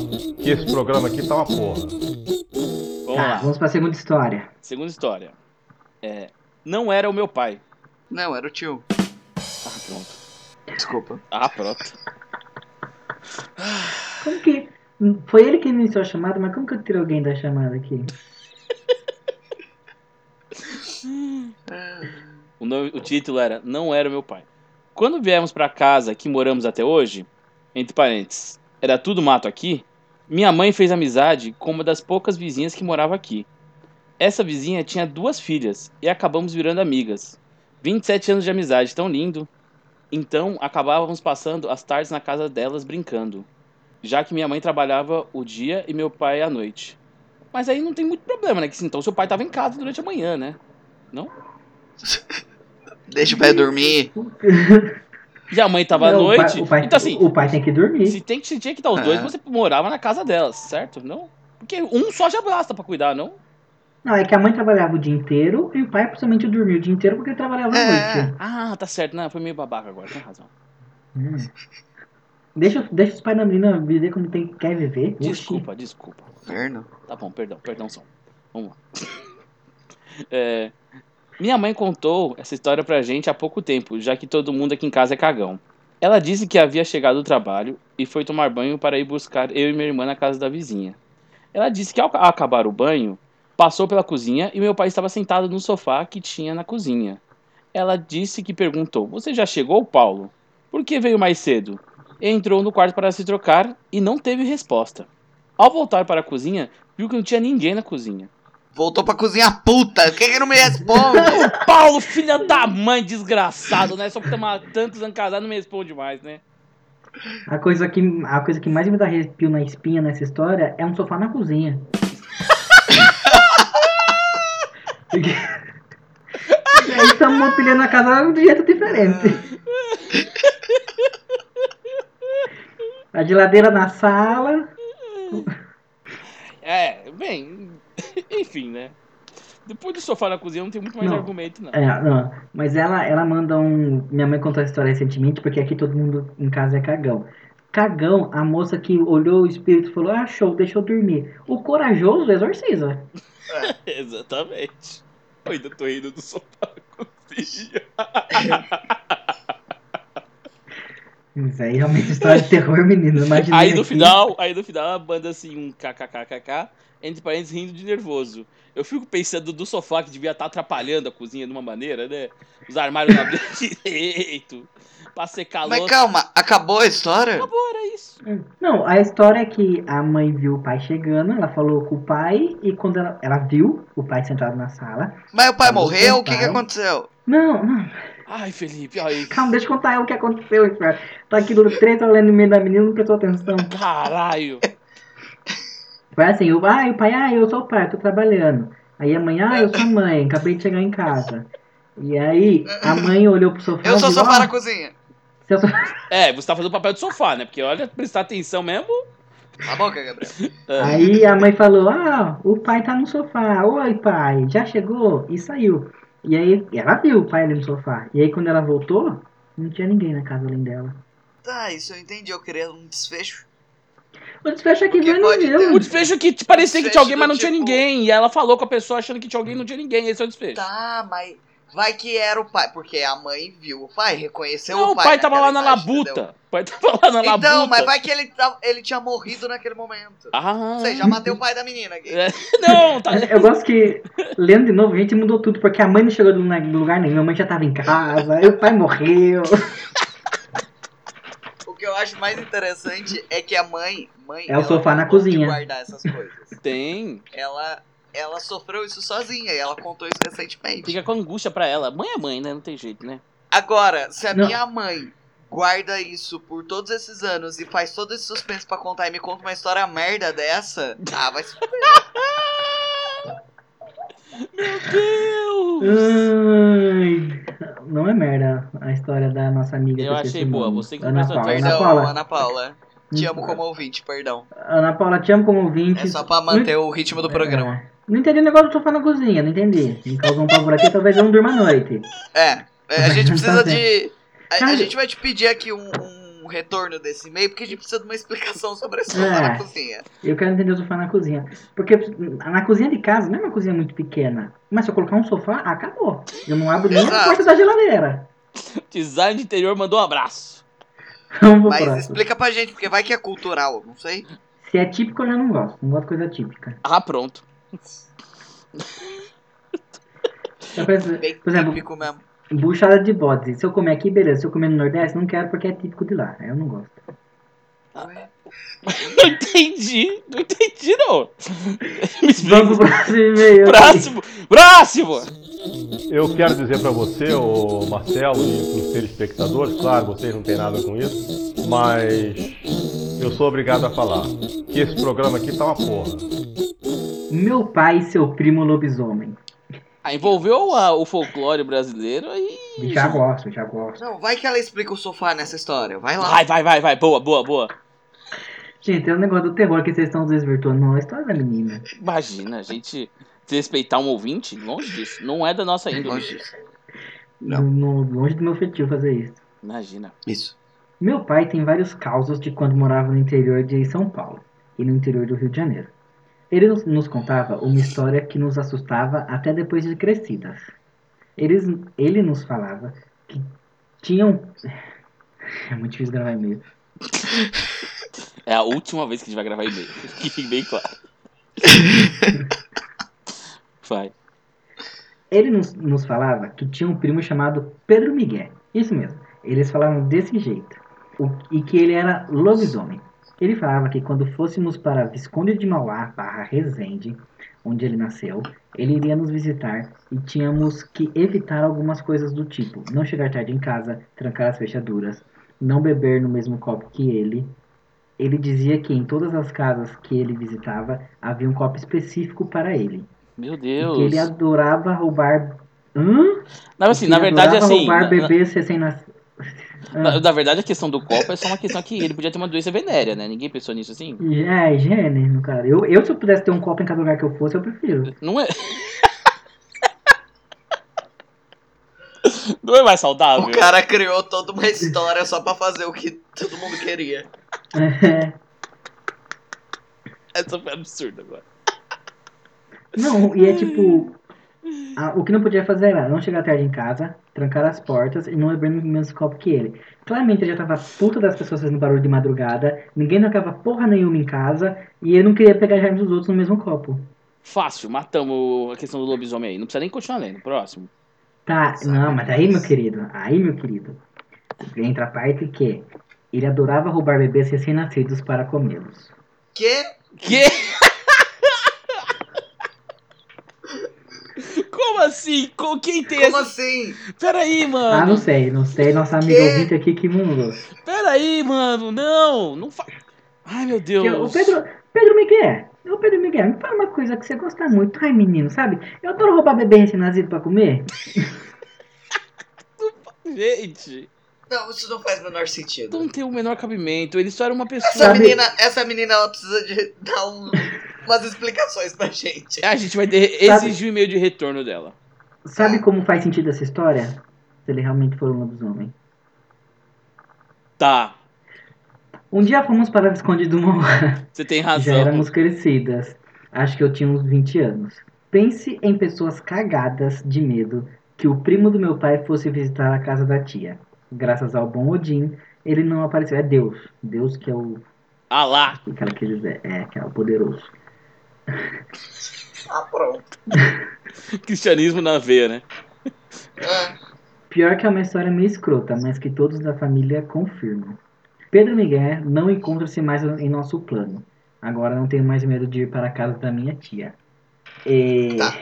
que esse programa aqui tá uma porra. Vamos Tá, lá. vamos pra segunda história. Segunda história. É, não era o meu pai. Não, era o tio. Ah, pronto. Desculpa. Ah, pronto. Como que. Foi ele que iniciou a chamada, mas como que eu tiro alguém da chamada aqui? <laughs> O, nome- o título era Não Era o Meu Pai. Quando viemos pra casa que moramos até hoje, entre parênteses, era tudo mato aqui, minha mãe fez amizade com uma das poucas vizinhas que morava aqui. Essa vizinha tinha duas filhas e acabamos virando amigas. 27 anos de amizade, tão lindo. Então acabávamos passando as tardes na casa delas brincando, já que minha mãe trabalhava o dia e meu pai à noite. Mas aí não tem muito problema, né? Que então seu pai tava em casa durante a manhã, né? <laughs> Deixa o pai dormir. E a mãe tava à Não, o pai- noite. O pai, então assim, o pai tem que dormir. se, tem, que- se tinha que estar os É. dois, você morava na casa delas, certo? Não? Porque um só já basta pra cuidar, não? Não, é que a mãe trabalhava o dia inteiro e o pai principalmente dormia o dia inteiro porque ele trabalhava à É. noite. Ah, tá certo. Não, foi meio babaca agora, tem razão. Hum. Deixa, deixa os pais da menina viver como tem, quer viver. Oxi. Desculpa, desculpa. Inferno. Tá bom, perdão, perdão, som. Vamos lá. <laughs> É, minha mãe contou essa história pra gente há pouco tempo, já que todo mundo aqui em casa é cagão. Ela disse que havia chegado do trabalho e foi tomar banho para ir buscar eu e minha irmã na casa da vizinha. Ela disse que ao acabar o banho, passou pela cozinha e meu pai estava sentado no sofá que tinha na cozinha. Ela disse que perguntou: Você já chegou, Paulo? Por que veio mais cedo? Entrou no quarto para se trocar e não teve resposta. Ao voltar para a cozinha, viu que não tinha ninguém na cozinha. Voltou pra cozinhar puta. Por que, que não me responde? <laughs> Paulo, filha da mãe, desgraçado, né? Só porque tá tantos anos casado não me responde mais, né? A coisa, que, a coisa que mais me dá arrepio na espinha nessa história é um sofá na cozinha. Porque... E aí estamos mobiliando a casa de jeito diferente. A geladeira na sala. É, bem, enfim, né? Depois do sofá na cozinha não tem muito mais Não. argumento, não. É, não. Mas ela, ela manda um. Minha mãe contou a história recentemente, porque aqui todo mundo em casa é cagão. Cagão, a moça que olhou o espírito e falou: Ah, show, deixa eu dormir. O corajoso exorciza. <laughs> Exatamente. Eu ainda tô rindo do sofá cozinha. Isso aí realmente é história de terror, menino. Aí no final, aí no final ela manda assim um kkkk, entre parênteses rindo de nervoso. Eu fico pensando do sofá que devia estar atrapalhando a cozinha de uma maneira, né? Os armários não abriam direito. Pra secar Mas louça. calma, acabou a história? Acabou, era isso. Não, a história é que a mãe viu o pai chegando, ela falou com o pai, e quando ela, ela viu o pai sentado na sala. Mas o pai morreu? O que, que pai. aconteceu? Não, não, Ai, Felipe, ai. calma, deixa eu contar o que aconteceu, inferno. Tá aqui do três olhando no meio da menina, não prestou atenção. Caralho. Foi assim, o, ah, o pai, ah, eu sou o pai, tô trabalhando. Aí a mãe, ah, eu sou a mãe, acabei de chegar em casa. E aí, a mãe olhou pro sofá Eu sou viu, sofá "Ó, na cozinha. É, você tá fazendo o papel de sofá, né? Porque olha, prestar atenção mesmo. Tá bom, Gabriel? Aí a mãe falou, ah, o pai tá no sofá. Oi, pai, já chegou? E saiu. E aí ela viu o pai ali no sofá. E aí quando ela voltou, não tinha ninguém na casa além dela. Tá, isso eu entendi. Eu queria um desfecho. O desfecho veio pode no O meu. desfecho que te parecia que tinha alguém, mas não Desfecho tinha tipo- ninguém. E ela falou com a pessoa achando que tinha alguém e não tinha ninguém. Esse é o desfecho. Tá, mas vai que era o pai. Porque a mãe viu o pai, reconheceu não, o o pai. pai tava lá na imagem, labuta. entendeu? O pai tava lá na labuta. Então, mas vai que ele, tá- ele tinha morrido naquele momento. Ah. Não sei, já matei o pai da menina aqui. <laughs> É, Não, tá. Eu gosto que, lendo de novo, a gente mudou tudo, porque a mãe não chegou do lugar nenhum, a mãe já tava em casa, aí o pai morreu. O que eu acho mais interessante é que a mãe. mãe É o sofá na cozinha. guardar essas coisas. Tem. Ela, ela sofreu isso sozinha e ela contou isso recentemente. Fica com angústia pra ela. Mãe é mãe, né? Não tem jeito, né? Agora, se a Não. minha mãe guarda isso por todos esses anos e faz todo esse suspense pra contar e me conta uma história merda dessa, ah, vai se <laughs> Deus! Ai, não é merda a história da nossa amiga. Eu achei boa, você que Ana Paula. atenção. Ana Perdão, Paula. Ana Paula. Te amo Hum. como ouvinte, perdão. Ana Paula, te amo como ouvinte. É só pra manter o ritmo do programa. É. Não entendi o negócio do sofá na cozinha, não entendi. Me causou um pavor aqui, talvez eu não durma à noite. É, é, a gente <laughs> precisa de. A, a gente vai te pedir aqui um, um retorno desse e-mail, porque a gente precisa de uma explicação sobre esse sofá É. na cozinha. Eu quero entender o sofá na cozinha. Porque na cozinha de casa não é uma cozinha muito pequena. Mas se eu colocar um sofá, acabou. Eu não abro nem a porta da geladeira. <laughs> Design de interior mandou um abraço. Mas próximo. explica pra gente, porque vai que é cultural, não sei. Se é típico, eu já não gosto. Não gosto de coisa típica. Ah, pronto. Bem por exemplo, típico mesmo. buchada de bode. Se eu comer aqui, beleza. Se eu comer no Nordeste, não quero porque é típico de lá. Eu não gosto. Ué, <laughs> Não entendi. Não entendi, não. Me explica. Vamos pro próximo e-mail. Próximo! Próximo! Eu quero dizer para você, o Marcelo, e para os telespectadores, claro, vocês não têm nada com isso, mas eu sou obrigado a falar que esse programa aqui tá uma porra. Meu pai e seu primo lobisomem. Ah, envolveu a- o folclore brasileiro e. Já gosto, já gosto. Não, vai que ela explica o sofá nessa história. Vai lá. Vai, vai, vai, vai. Boa, boa, boa. Gente, é um negócio do terror que vocês estão desvirtuando. Não, a história da menina. Imagina, a gente desrespeitar um ouvinte, longe disso. Não é da nossa índole. Longe disso. Não. No, no- longe do meu feitio fazer isso. Imagina. Isso. Meu pai tem vários causos de quando morava no interior de São Paulo e no interior do Rio de Janeiro. Ele nos, nos contava uma história que nos assustava até depois de crescidas. Eles, ele nos falava que tinham. <laughs> É muito difícil gravar e-mail. É a última vez que a gente vai gravar e-mail. <laughs> Que fique bem claro. Vai. Ele nos, nos falava que tinha um primo chamado Pedro Miguel. Isso mesmo. Eles falavam desse jeito. O- e que ele era lobisomem. Ele falava que quando fôssemos para Visconde de Mauá barra Resende, onde ele nasceu, ele iria nos visitar e tínhamos que evitar algumas coisas do tipo não chegar tarde em casa, trancar as fechaduras, não beber no mesmo copo que ele. Ele dizia que em todas as casas que ele visitava havia um copo específico para ele. Meu E Deus. que ele adorava roubar. Hã? Não, assim, na verdade, assim. roubar Na, bebês recém-nascidos. Na- na verdade, a questão do copo é só uma questão que ele podia ter uma doença venérea, né? Ninguém pensou nisso assim. É, higiene, no cara. Eu, eu, se eu pudesse ter um copo em cada lugar que eu fosse, eu prefiro. Não é. <laughs> Não é mais saudável? O cara criou toda uma história só pra fazer o que todo mundo queria. É. <laughs> Essa foi absurda agora. Não, e é tipo. A- o que não podia fazer era não chegar tarde em casa, trancar as portas e não beber no mesmo copo que ele. Claramente ele já tava puta das pessoas fazendo barulho de madrugada, ninguém tocava porra nenhuma em casa e ele não queria pegar germes dos outros no mesmo copo. Fácil, matamos a questão do lobisomem aí. Não precisa nem continuar lendo. Próximo. Tá, não, mas aí, meu querido, aí, meu querido. Entra a parte que ele adorava roubar bebês recém-nascidos para comê-los. Que? Que? Como assim? Com quem tem Como essa. assim? Peraí, Ah, mano. não sei, não sei. Nossa amiga Que? ouvinte aqui que mundo. Peraí, mano. Não. Não fa... Ai, meu Deus. O Pedro, Pedro Miguel, ô Pedro Miguel, me fala uma coisa que você gosta muito. Ai, menino, sabe? Eu adoro roubar bebê recém-nascido pra comer. Gente, Não, isso não faz o menor sentido. não tem o menor cabimento. Ele só era uma pessoa. Essa menina, essa menina, ela precisa de dar um- umas explicações pra gente. A gente vai ter- exigir o e-mail de retorno dela. Sabe como faz sentido essa história? Se ele realmente for um lobisomem. Tá. Um dia fomos para Visconde do Mauá. Você tem Já razão. éramos crescidas. Acho que eu tinha uns 20 anos. Pense em pessoas cagadas de medo que o primo do meu pai fosse visitar a casa da tia. Graças ao bom Odin, ele não apareceu. É Deus. Deus que é o. Ah lá. O que ela quer dizer. É, que é o poderoso. Ah, pronto. <laughs> Cristianismo na veia, né? Ah, Pior que é uma história meio escrota, mas que todos da família confirmam. Pedro Miguel não encontra-se mais em nosso plano. Agora não tenho mais medo de ir para a casa da minha tia. E... Tá.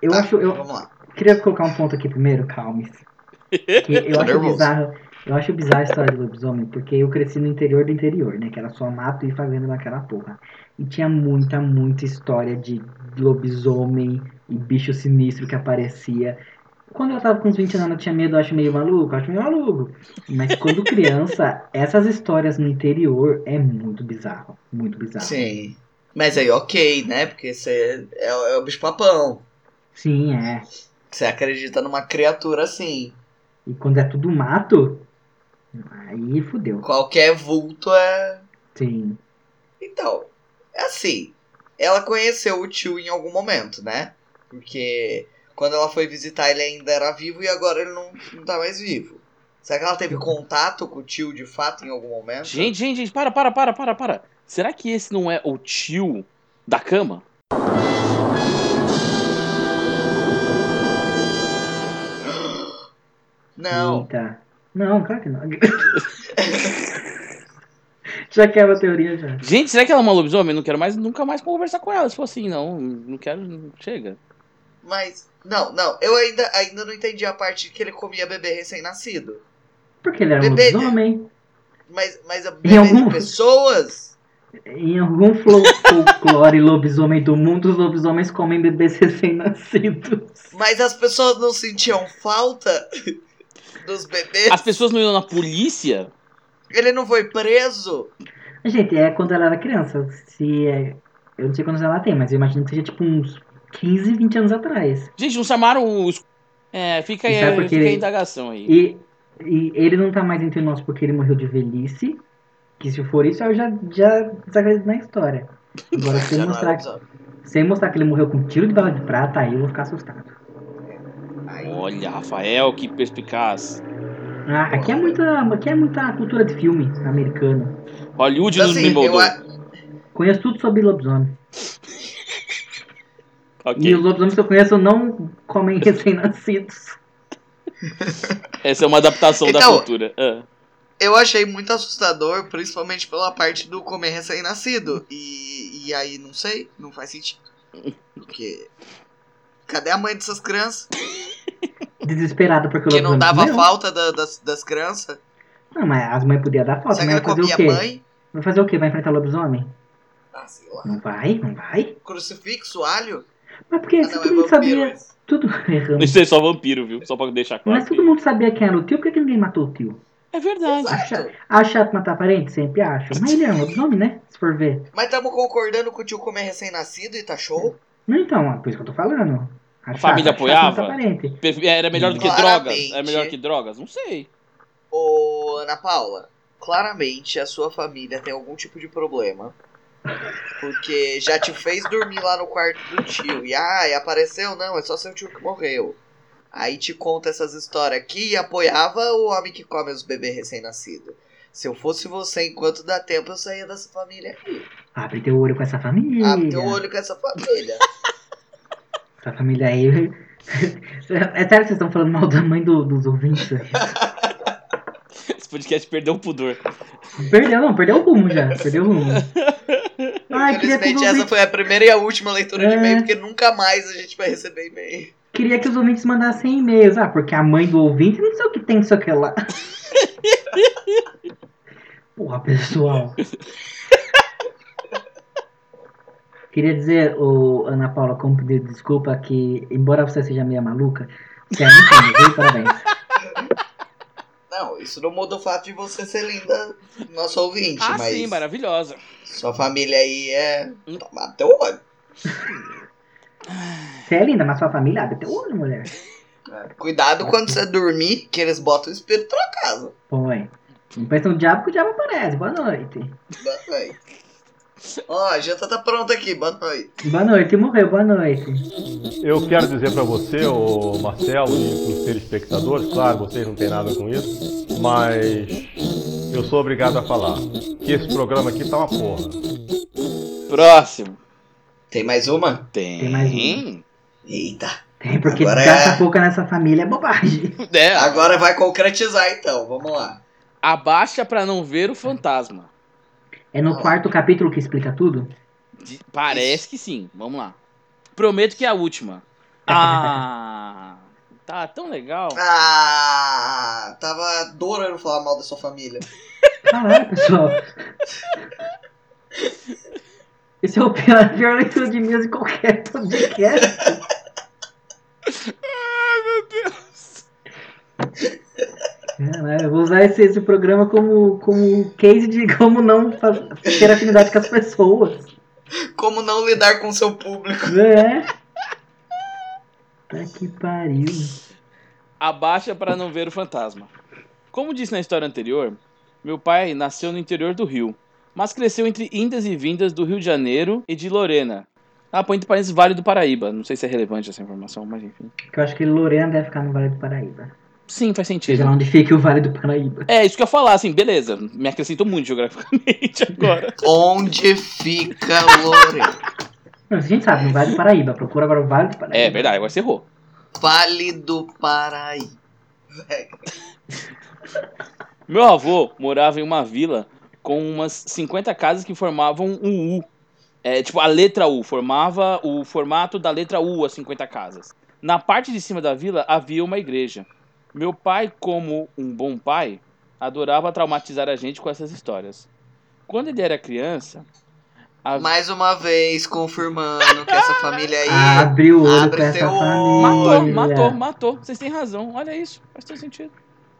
Eu tá, acho. Eu Vamos lá. queria colocar um ponto aqui primeiro, calme <laughs> Que eu Tô acho nervoso. bizarro. Eu acho bizarro a história do lobisomem, porque eu cresci no interior do interior, né? Que era só mato e fazenda naquela porra. E tinha muita, muita história de lobisomem e bicho sinistro que aparecia. Quando eu tava com uns 20 anos, eu tinha medo, eu acho meio maluco, eu acho meio maluco. Mas quando criança, <laughs> essas histórias no interior é muito bizarro. Muito bizarro. Sim. Mas aí, ok, né? Porque você é, é o bicho papão. Sim, é. Você acredita numa criatura assim. E quando é tudo mato, aí fudeu. Qualquer vulto é. Sim. Então, é assim. Ela conheceu o tio em algum momento, né? Porque quando ela foi visitar ele ainda era vivo e agora ele não, não tá mais vivo. Será que ela teve contato com o tio de fato em algum momento? Gente, gente, gente, para, para, para, para, para. Será que esse não é o tio da cama? Não. Eita. Não, claro que não. <laughs> já quebra a teoria já. Gente, será que ela é uma lobisomem? Não quero mais, nunca mais conversar com ela. Se for assim, não. Não quero. Chega. Mas. Não, não. Eu ainda, ainda não entendi a parte que ele comia bebê recém-nascido. Porque ele era um Bebê. lobisomem. Mas, mas a Em bebê algum- de pessoas? Em algum folclore lobisomem do mundo, os lobisomens comem bebês recém-nascidos. Mas as pessoas não sentiam falta dos bebês? As pessoas não iam na polícia? Ele não foi preso? Gente, é quando ela era criança. Se é... Eu não sei quantos ela tem, mas eu imagino que seja tipo uns 15, 20 anos atrás. Gente, não chamaram os. É, fica aí, por fica a indagação aí. E, e ele não tá mais entre nós porque ele morreu de velhice. Que se for isso, eu já, já desacredito na história. Agora, <laughs> se eu Já não é mostrar, sem mostrar que ele morreu com um tiro de bala de prata, aí eu vou ficar assustado. Olha, Rafael, que perspicaz. Ah, aqui é muita, aqui é muita cultura de filme americano. Hollywood nos assim, eu, Conheço tudo sobre lobisomem. <laughs> Ok. E os lobisomens que eu conheço não comem <laughs> recém-nascidos. Essa é uma adaptação da Então- cultura. Ah. eu achei muito assustador, principalmente pela parte do comer recém-nascido. E, e aí, não sei, não faz sentido. Porque. Cadê a mãe dessas crianças? <laughs> Desesperado porque o Que não dava comeu. falta da- das, das crianças? Não, mas as mães podiam dar falta, Será que mas vai fazer comia o quê? mãe? Vai fazer o quê? Vai enfrentar o lobisomem? Ah, sei lá. Não vai, não vai. Crucifixo, alho? Mas porque Ah, se não, todo é mundo vampiro. sabia. Tudo <laughs> errando. Isso é só vampiro, viu? Só pra deixar claro. Mas todo mundo sabia quem era o tio, por que, que ninguém matou o tio? É verdade. Acha chato matar parente? Sempre acho. Mas ele é um lobisomem, né? Se for ver. Mas estamos concordando com o tio comer recém-nascido e tá show? Não, então, é por isso que eu tô falando. Acho família chato, acho chato apoiava? Era melhor do que Claramente. drogas? É melhor que drogas? Não sei. Ô, Ana Paula, claramente a sua família tem algum tipo de problema. Porque já te fez dormir lá no quarto do tio. E ai, apareceu? Não, é só seu tio que morreu. Aí te conta essas histórias aqui e apoiava o homem que come os bebês recém-nascidos. Se eu fosse você, enquanto dá tempo, eu saía dessa família aí. Abre teu olho com essa família. Abre teu olho com essa família. <laughs> Essa família aí. <laughs> É sério que vocês estão falando mal da mãe do- dos ouvintes? <laughs> podcast perdeu o pudor. Perdeu, não, perdeu o rumo já. Perdeu o rumo. Ai, Infelizmente, essa foi a primeira e a última leitura de É. e-mail, porque nunca mais a gente vai receber e-mail. Queria que os ouvintes mandassem e-mails. Ah, porque a mãe do ouvinte não sei o que tem, não sei o que lá. <laughs> Porra, pessoal. Queria dizer, ô, Ana Paula, como pedido de desculpa, que embora você seja meia maluca, você é muito viu? Parabéns. Não, isso não muda o fato de você ser linda, nosso ouvinte, Ah, mas sim, maravilhosa. sua família aí é. Toma teu olho. Você é linda, mas sua família abre teu olho, mulher. Cuidado quando você dormir, que eles botam o espírito na casa. Põe. Não pensa no diabo que o diabo aparece. Boa noite. Boa noite. Ó, a janta tá pronta aqui, boa noite. Boa noite, morreu, boa noite. Eu quero dizer para você, o Marcelo e para os telespectadores, claro, vocês não têm nada com isso, mas eu sou obrigado a falar que esse programa aqui tá uma porra. Próximo. Tem mais uma? Tem. Tem mais um. Eita. Tem, porque Agora gasta é- pouca nessa família é bobagem. <laughs> É, Agora vai concretizar então, vamos lá. abaixa pra não ver o fantasma. É no quarto capítulo que explica tudo? De- Parece que sim. Vamos lá. Prometo que é a última. <laughs> Ah, tá tão legal. Ah, tava adorando falar mal da sua família. Caralho, pessoal. Esse é o pior, a <laughs> pior leitura de mesa de qualquer podcast. Ai, meu Deus. Caralho, eu vou usar esse, esse programa como, como case de como não ter afinidade com as pessoas. Como não lidar com seu público? É. Tá que pariu. Abaixa pra não ver o fantasma. Como disse na história anterior, meu pai nasceu no interior do Rio, mas cresceu entre indas e vindas do Rio de Janeiro e de Lorena. Ah, põe entre parênteses Vale do Paraíba. Não sei se é relevante essa informação, mas enfim. Que eu acho que Lorena deve ficar no Vale do Paraíba. Sim, faz Seja sentido. lá onde fique o Vale do Paraíba. É, isso que eu ia falar, assim, beleza. Me acrescentou muito geograficamente <laughs> agora. Onde fica Lorena? Não, a gente sabe, no Vale do Paraíba. Procura agora o Vale do Paraíba. É verdade, agora você errou. Vale do Paraíba. Meu avô morava em uma vila com umas 50 casas que formavam um U. É, tipo, a letra U formava o formato da letra U, as 50 casas. Na parte de cima da vila havia uma igreja. Meu pai, como um bom pai, adorava traumatizar a gente com essas histórias. Quando ele era criança, a... Mais uma vez, confirmando que essa família aí. <laughs> Abre o olho Abre essa família. matou, matou, matou. Vocês têm razão. Olha isso, faz todo sentido.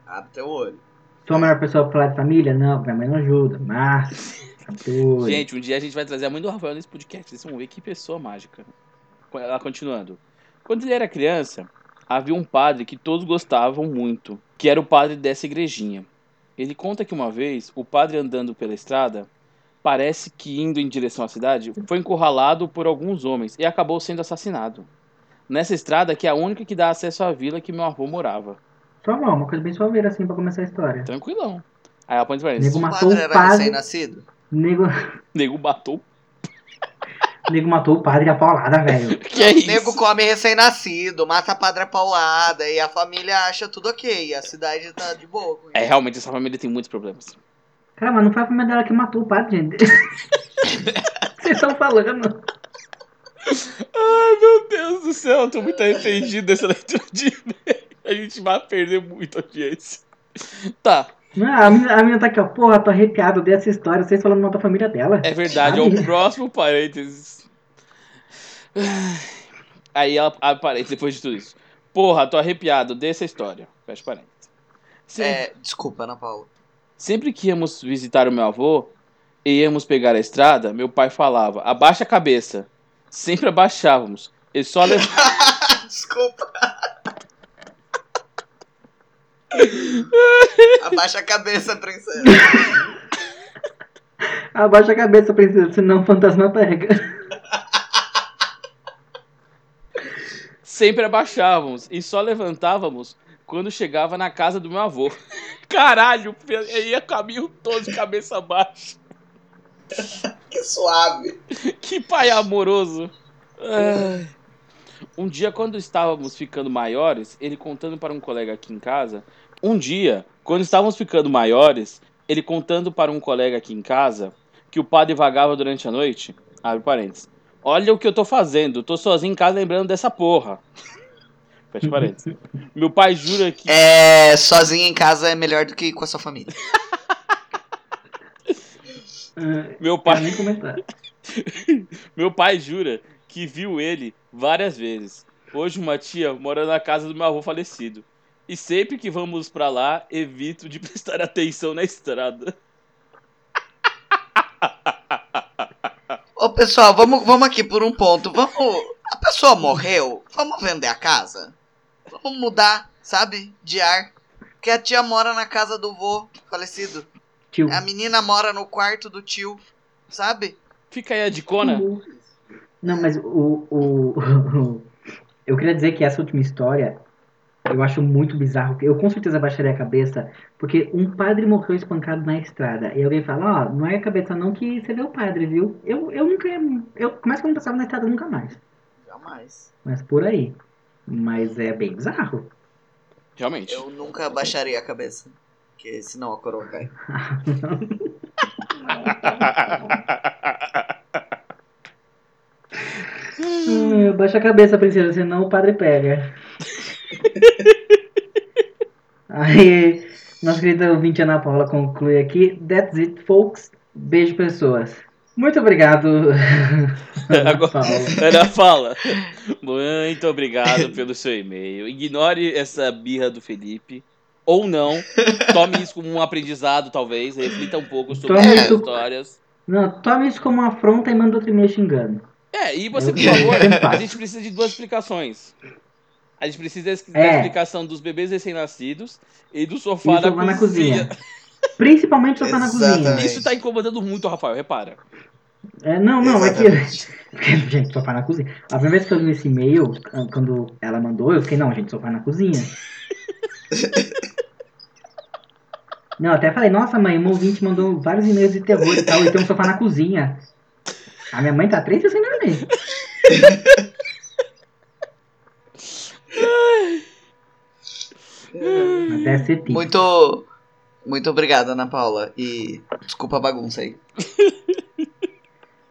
Abre teu olho. Sou a melhor pessoa pra falar de família? Não, minha mãe não ajuda. Mas. Gente, um dia a gente vai trazer a mãe do Rafael nesse podcast. Vocês vão ver que pessoa mágica. Ela continuando. Quando ele era criança, havia um padre que todos gostavam muito, que era o padre dessa igrejinha. Ele conta que uma vez, o padre andando pela estrada, parece que indo em direção à cidade, foi encurralado por alguns homens e acabou sendo assassinado. Nessa estrada, que é a única que dá acesso à vila que meu avô morava. Só uma, uma coisa bem suaveira assim pra começar a história. Tranquilão. Aí ela põe pra Nego O matou padre o era padre. recém-nascido? Nego, Nego matou. nego matou o padre a paulada, velho. <laughs> Que é isso? nego come recém-nascido, mata a padre paulada e a família acha tudo ok. E a cidade tá de boa com É, isso. realmente, essa família tem muitos problemas. Cara, mas não foi a família dela que matou o padre, gente. <laughs> Vocês estão falando. Ai, meu Deus do céu, eu tô muito arrependido dessa leitura de e-mail. A gente vai perder muito audiência. Tá, Não, a menina, a menina tá aqui, ó. Porra, tô arrepiado dessa história. Vocês falando mal da família dela. é verdade, é o próximo parênteses. Aí ela abre parênteses depois de tudo isso. Porra, tô arrepiado dessa história. Fecha parênteses. Sempre, É, desculpa, Ana Paula. sempre que íamos visitar o meu avô e íamos pegar a estrada, meu pai falava: abaixa a cabeça. Sempre abaixávamos. Ele só levava. <laughs> desculpa. Abaixa a cabeça, princesa. Abaixa a cabeça, princesa, senão o fantasma pega. sempre abaixávamos e só levantávamos quando chegava na casa do meu avô. Caralho, eu ia caminho todo de cabeça baixa. Que suave. Que pai amoroso. Ai. Um dia, quando estávamos ficando maiores, ele contando para um colega aqui em casa Um dia, quando estávamos ficando maiores, ele contando para um colega aqui em casa que o padre vagava durante a noite. Abre parênteses. Olha o que eu tô fazendo, tô sozinho em casa lembrando dessa porra. <laughs> Fecha parênteses. Meu pai jura que. É, sozinho em casa é melhor do que com a sua família. <laughs> Meu pai, nem comentar. <laughs> meu pai jura que viu ele várias vezes. Hoje uma tia mora na casa do meu avô falecido. E sempre que vamos pra lá, evito de <laughs> prestar atenção na estrada. Ô, pessoal, vamos, vamos aqui por um ponto. Vamos. A pessoa morreu? Vamos vender a casa? Vamos mudar, sabe? De ar. Porque a tia mora na casa do vô falecido. Tio. A menina mora no quarto do tio, sabe? Fica aí a dicona. Não, mas o, o, <laughs> Eu queria dizer que essa última história eu acho muito bizarro. Eu com certeza baixaria a cabeça, porque um padre morreu espancado na estrada. E alguém fala, ó, não é a cabeça não que você vê o padre, viu? Eu, eu nunca ia. Eu começo que eu não passava na estrada nunca mais. Jamais. Mas por aí. Mas é bem bizarro. Realmente. Eu nunca baixaria a cabeça. Porque senão a coroa cai. <laughs> Hum, baixa a cabeça, princesa, senão o padre pega. <laughs> Aí, nossa querida ouvinte Ana Paula conclui aqui. That's it, folks. Beijo, pessoas. Muito obrigado, <laughs> Ana Agora- Paula. Ana fala. Muito obrigado pelo seu e-mail. Ignore essa birra do Felipe. Ou não. Tome isso como um aprendizado, talvez. Reflita um pouco sobre Tome as isso- histórias. Não, tome isso como uma afronta e manda outro e-mail xingando. É, e você, por favor, <laughs> a gente precisa de duas explicações. A gente precisa da É. explicação dos bebês recém-nascidos e do E sofá, o na, sofá na cozinha. cozinha. Principalmente sofá na cozinha. Exatamente. Isso tá incomodando muito o Rafael, repara. É, não, não, é que. Exatamente. <laughs> gente, sofá na cozinha. A primeira vez que eu li esse e-mail, quando ela mandou, eu fiquei, não, gente, sofá na cozinha. <laughs> Não, até falei, nossa mãe, um ouvinte mandou vários e-mails de terror e tal, e tem um sofá na cozinha. A minha mãe tá três dias sem dormir. Deve ser tipo. Muito. Muito obrigado, Ana Paula. E desculpa a bagunça aí.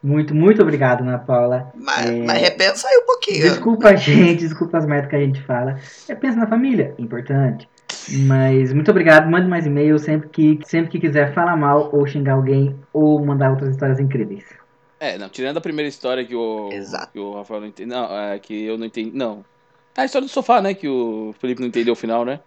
Muito, muito obrigado, Ana Paula. Mas, É. mas repensa aí um pouquinho. Desculpa a gente, desculpa as merdas que a gente fala. É, pensa na família, importante. Mas muito obrigado, mande mais e-mail sempre que, sempre que quiser falar mal ou xingar alguém ou mandar outras histórias incríveis. É, não, tirando a primeira história que o, Exato. que o Rafael não entendeu. Não, é que eu não entendi. Não. É a história do sofá, né? Que o Felipe não entendeu o final, né?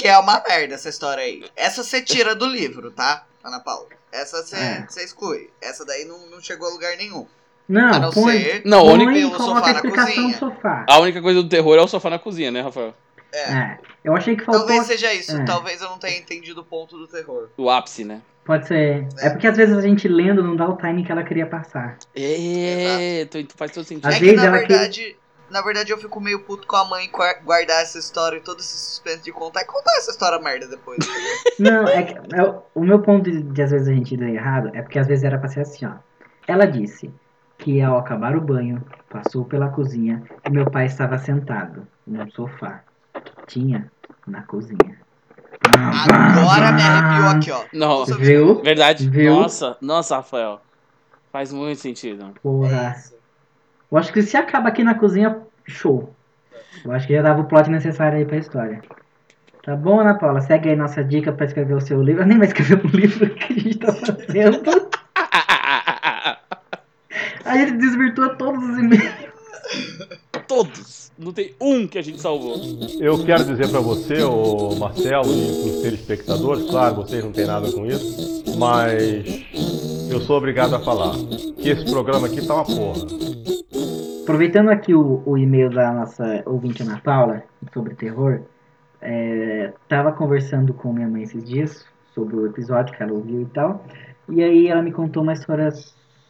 Que é uma merda essa história aí. Essa você tira do livro, tá, Ana Paula? Essa você É. você exclui. Essa daí não, não chegou a lugar nenhum. Não, a não põe, ser Não, o põe pelo coloca sofá a na cozinha. sofá. A única coisa do terror é o sofá na cozinha, né, Rafael? É, eu achei que faltou. Talvez seja isso. É. Talvez eu não tenha entendido o ponto do terror. O ápice, né? Pode ser. É porque às vezes a gente lendo não dá o timing que ela queria passar. É, então faz todo sentido. Às é vezes que na ela verdade. Na verdade, eu fico meio puto com a mãe gua- guardar essa história e todo esse suspense de contar e contar essa história merda depois. entendeu? <laughs> Não, é que é o- meu ponto de, de às vezes a gente ler errado é porque às vezes era pra ser assim, ó. Ela disse que ao acabar o banho, passou pela cozinha e meu pai estava sentado num sofá que tinha na cozinha. Agora me arrepiou aqui, ó. Não, Viu? verdade. Viu? Nossa, nossa, Rafael. Faz muito sentido. Porra. Eu acho que se acaba aqui na cozinha, show. Eu acho que já dava o plot necessário aí pra história. Tá bom, Ana Paula? Segue aí nossa dica pra escrever o seu livro. Eu nem vai escrever um <laughs> livro que a gente tá fazendo. Aí ele desvirtua todos os e-mails. Todos. Não tem um que a gente salvou. Eu quero dizer para você, o Marcelo e para os telespectadores, claro, vocês não têm nada com isso, mas eu sou obrigado a falar que esse programa aqui tá uma porra. Aproveitando aqui o, o e-mail da nossa ouvinte Ana Paula sobre terror, é, tava conversando com minha mãe esses dias sobre o episódio que ela ouviu e tal, e aí ela me contou uma história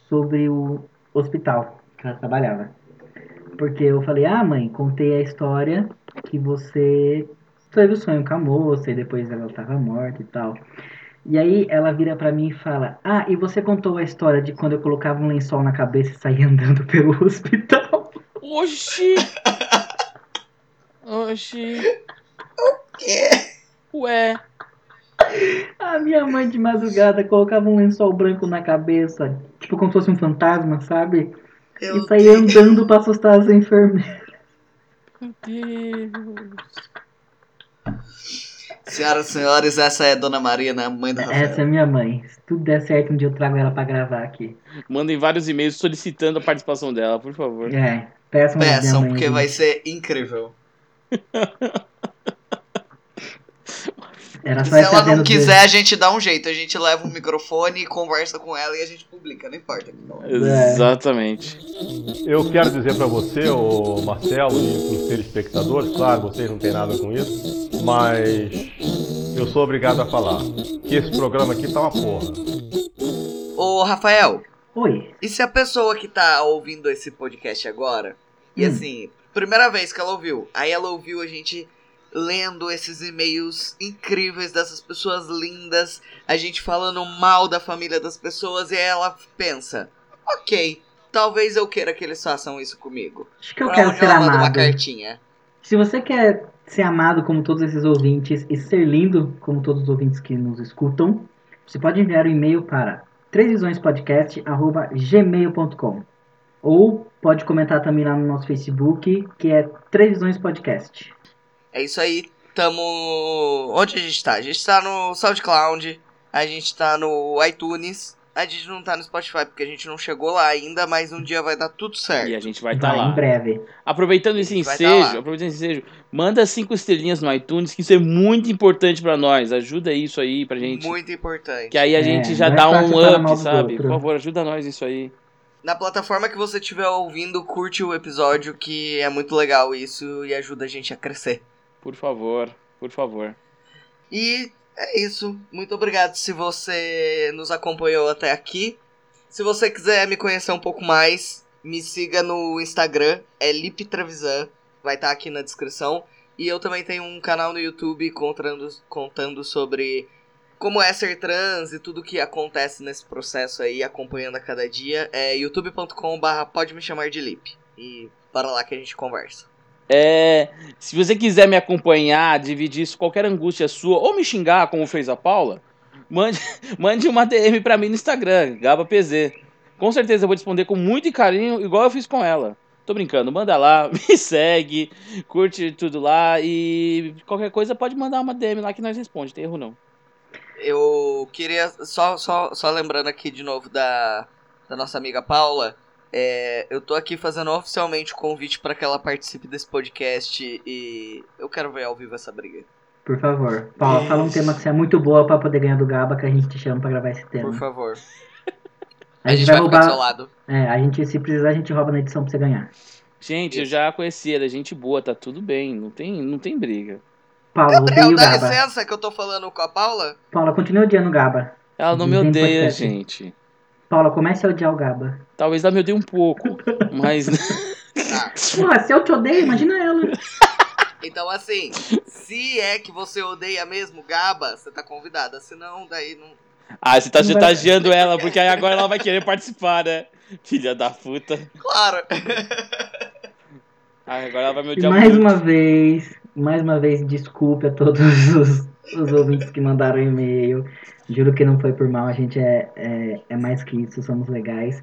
sobre o hospital que ela trabalhava. Porque eu falei, ah mãe, contei a história que você teve o sonho com a moça e depois ela estava morta e tal. E aí ela vira pra mim e fala: Ah, e você contou a história de quando eu colocava um lençol na cabeça e saía <laughs> andando pelo hospital? Oxi! Oxi! Que? Ué, A minha mãe de madrugada colocava um lençol branco na cabeça, tipo como se fosse um fantasma, sabe? Eu- E saía andando pra assustar as enfermeiras. meu Deus. Senhoras e senhores, essa é Dona Marina, mãe do Rafael. Essa é minha mãe. Se tudo der certo, um dia eu trago ela pra gravar aqui. Mandem vários e-mails solicitando a participação dela, por favor. É, peçam Peçam, mãe. porque gente. vai ser incrível. <laughs> Era E só se ela não quiser, a gente dá um jeito. A gente leva um microfone, conversa com ela e a gente publica, não importa. Exatamente. Eu quero dizer para você, o Marcelo, e para os telespectadores, claro, vocês não têm nada com isso, mas eu sou obrigado a falar que esse programa aqui tá uma porra. Ô, Rafael, Oi. e se a pessoa que tá ouvindo esse podcast agora, e Hum. assim, primeira vez que ela ouviu, aí ela ouviu a gente lendo esses e-mails incríveis dessas pessoas lindas, a gente falando mal da família das pessoas, e ela pensa, ok, talvez eu queira que eles façam isso comigo. Acho que eu Pra quero ser ela manda uma amado. cartinha. Se você quer ser amado como todos esses ouvintes e ser lindo como todos os ouvintes que nos escutam, você pode enviar um e-mail para trêsvisionspodcast.gmail.com ou pode comentar também lá no nosso Facebook, que é Três Visões Podcast. É isso aí. Tamo. Onde a gente tá? A gente tá no SoundCloud, a gente tá no iTunes, a gente não tá no Spotify porque a gente não chegou lá ainda, mas um dia vai dar tudo certo. E a gente vai estar Vai, lá. em breve. Aproveitando esse tá ensejo, lá. aproveitando esse ensejo, manda cinco estrelinhas no iTunes, que isso é muito importante pra nós. Ajuda isso aí pra gente. Muito importante. Que aí a É, gente já é dá um up, sabe? Por favor, ajuda nós isso aí. Na plataforma que você estiver ouvindo, curte o episódio, que é muito legal isso e ajuda a gente a crescer. Por favor, por favor. E é isso. Muito obrigado se você nos acompanhou até aqui. Se você quiser me conhecer um pouco mais, me siga no Instagram, é Lipe Trevisan, vai estar aqui na descrição. E eu também tenho um canal no YouTube contando, contando sobre como é ser trans e tudo que acontece nesse processo aí, acompanhando a cada dia. É youtube.com/barra pode me chamar de Lipe. E para lá que a gente conversa. É, se você quiser me acompanhar, dividir isso, qualquer angústia sua, ou me xingar, como fez a Paula, mande, <laughs> mande uma DM pra mim no Instagram, GabaPZ. Com certeza eu vou responder com muito carinho, igual eu fiz com ela. Tô brincando, manda lá, <laughs> me segue, curte tudo lá e qualquer coisa pode mandar uma DM lá que nós responde, tem erro não. Eu queria, só, só, só lembrando aqui de novo da, da nossa amiga Paula, é, eu tô aqui fazendo oficialmente o convite para que ela participe desse podcast e eu quero ver ao vivo essa briga. Por favor. Paula, fala um tema que você é muito boa pra poder ganhar do Gaba, que a gente te chama pra gravar esse tema. Por favor. A gente vai ficar do seu roubar. lado. É, a gente, se precisar, a gente rouba na edição pra você ganhar. Gente, eu Isso. já conheci ela, é gente boa, tá tudo bem, não tem, não tem briga. Paula, Gabriel, dá Gaba. licença que eu tô falando com a Paula? Paula, continua odiando o Gaba. Ela não me odeia, assim. gente. Paula, comece a odiar o Gaba. Talvez ela me odeie um pouco, mas Tá. <laughs> Porra, se eu te odeio, imagina ela. Então assim, se é que você odeia mesmo Gaba, você tá convidada. Se não, daí não. Ah, você tá vai- chantageando ela, porque aí agora ela vai querer participar, né? Filha da puta. Claro! Ah, agora ela vai me E odiar mais muito. uma vez, mais uma vez, desculpe a todos os, os ouvintes que mandaram e-mail. Juro que não foi por mal, a gente é, é, é mais que isso, somos legais.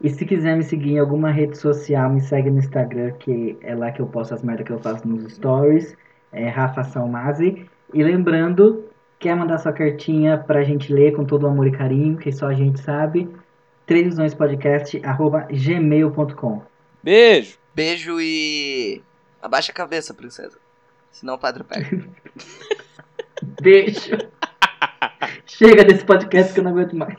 E se quiser me seguir em alguma rede social, me segue no Instagram, que é lá que eu posto as merdas que eu faço nos stories. É Rafa Salmazi. E lembrando, quer mandar sua cartinha pra gente ler com todo o amor e carinho, que só a gente sabe. Trêsvisionspodcast.gmail.com Beijo. Beijo e. Abaixa a cabeça, princesa. Senão o padre pega. <laughs> Beijo. Chega desse podcast que eu não aguento mais.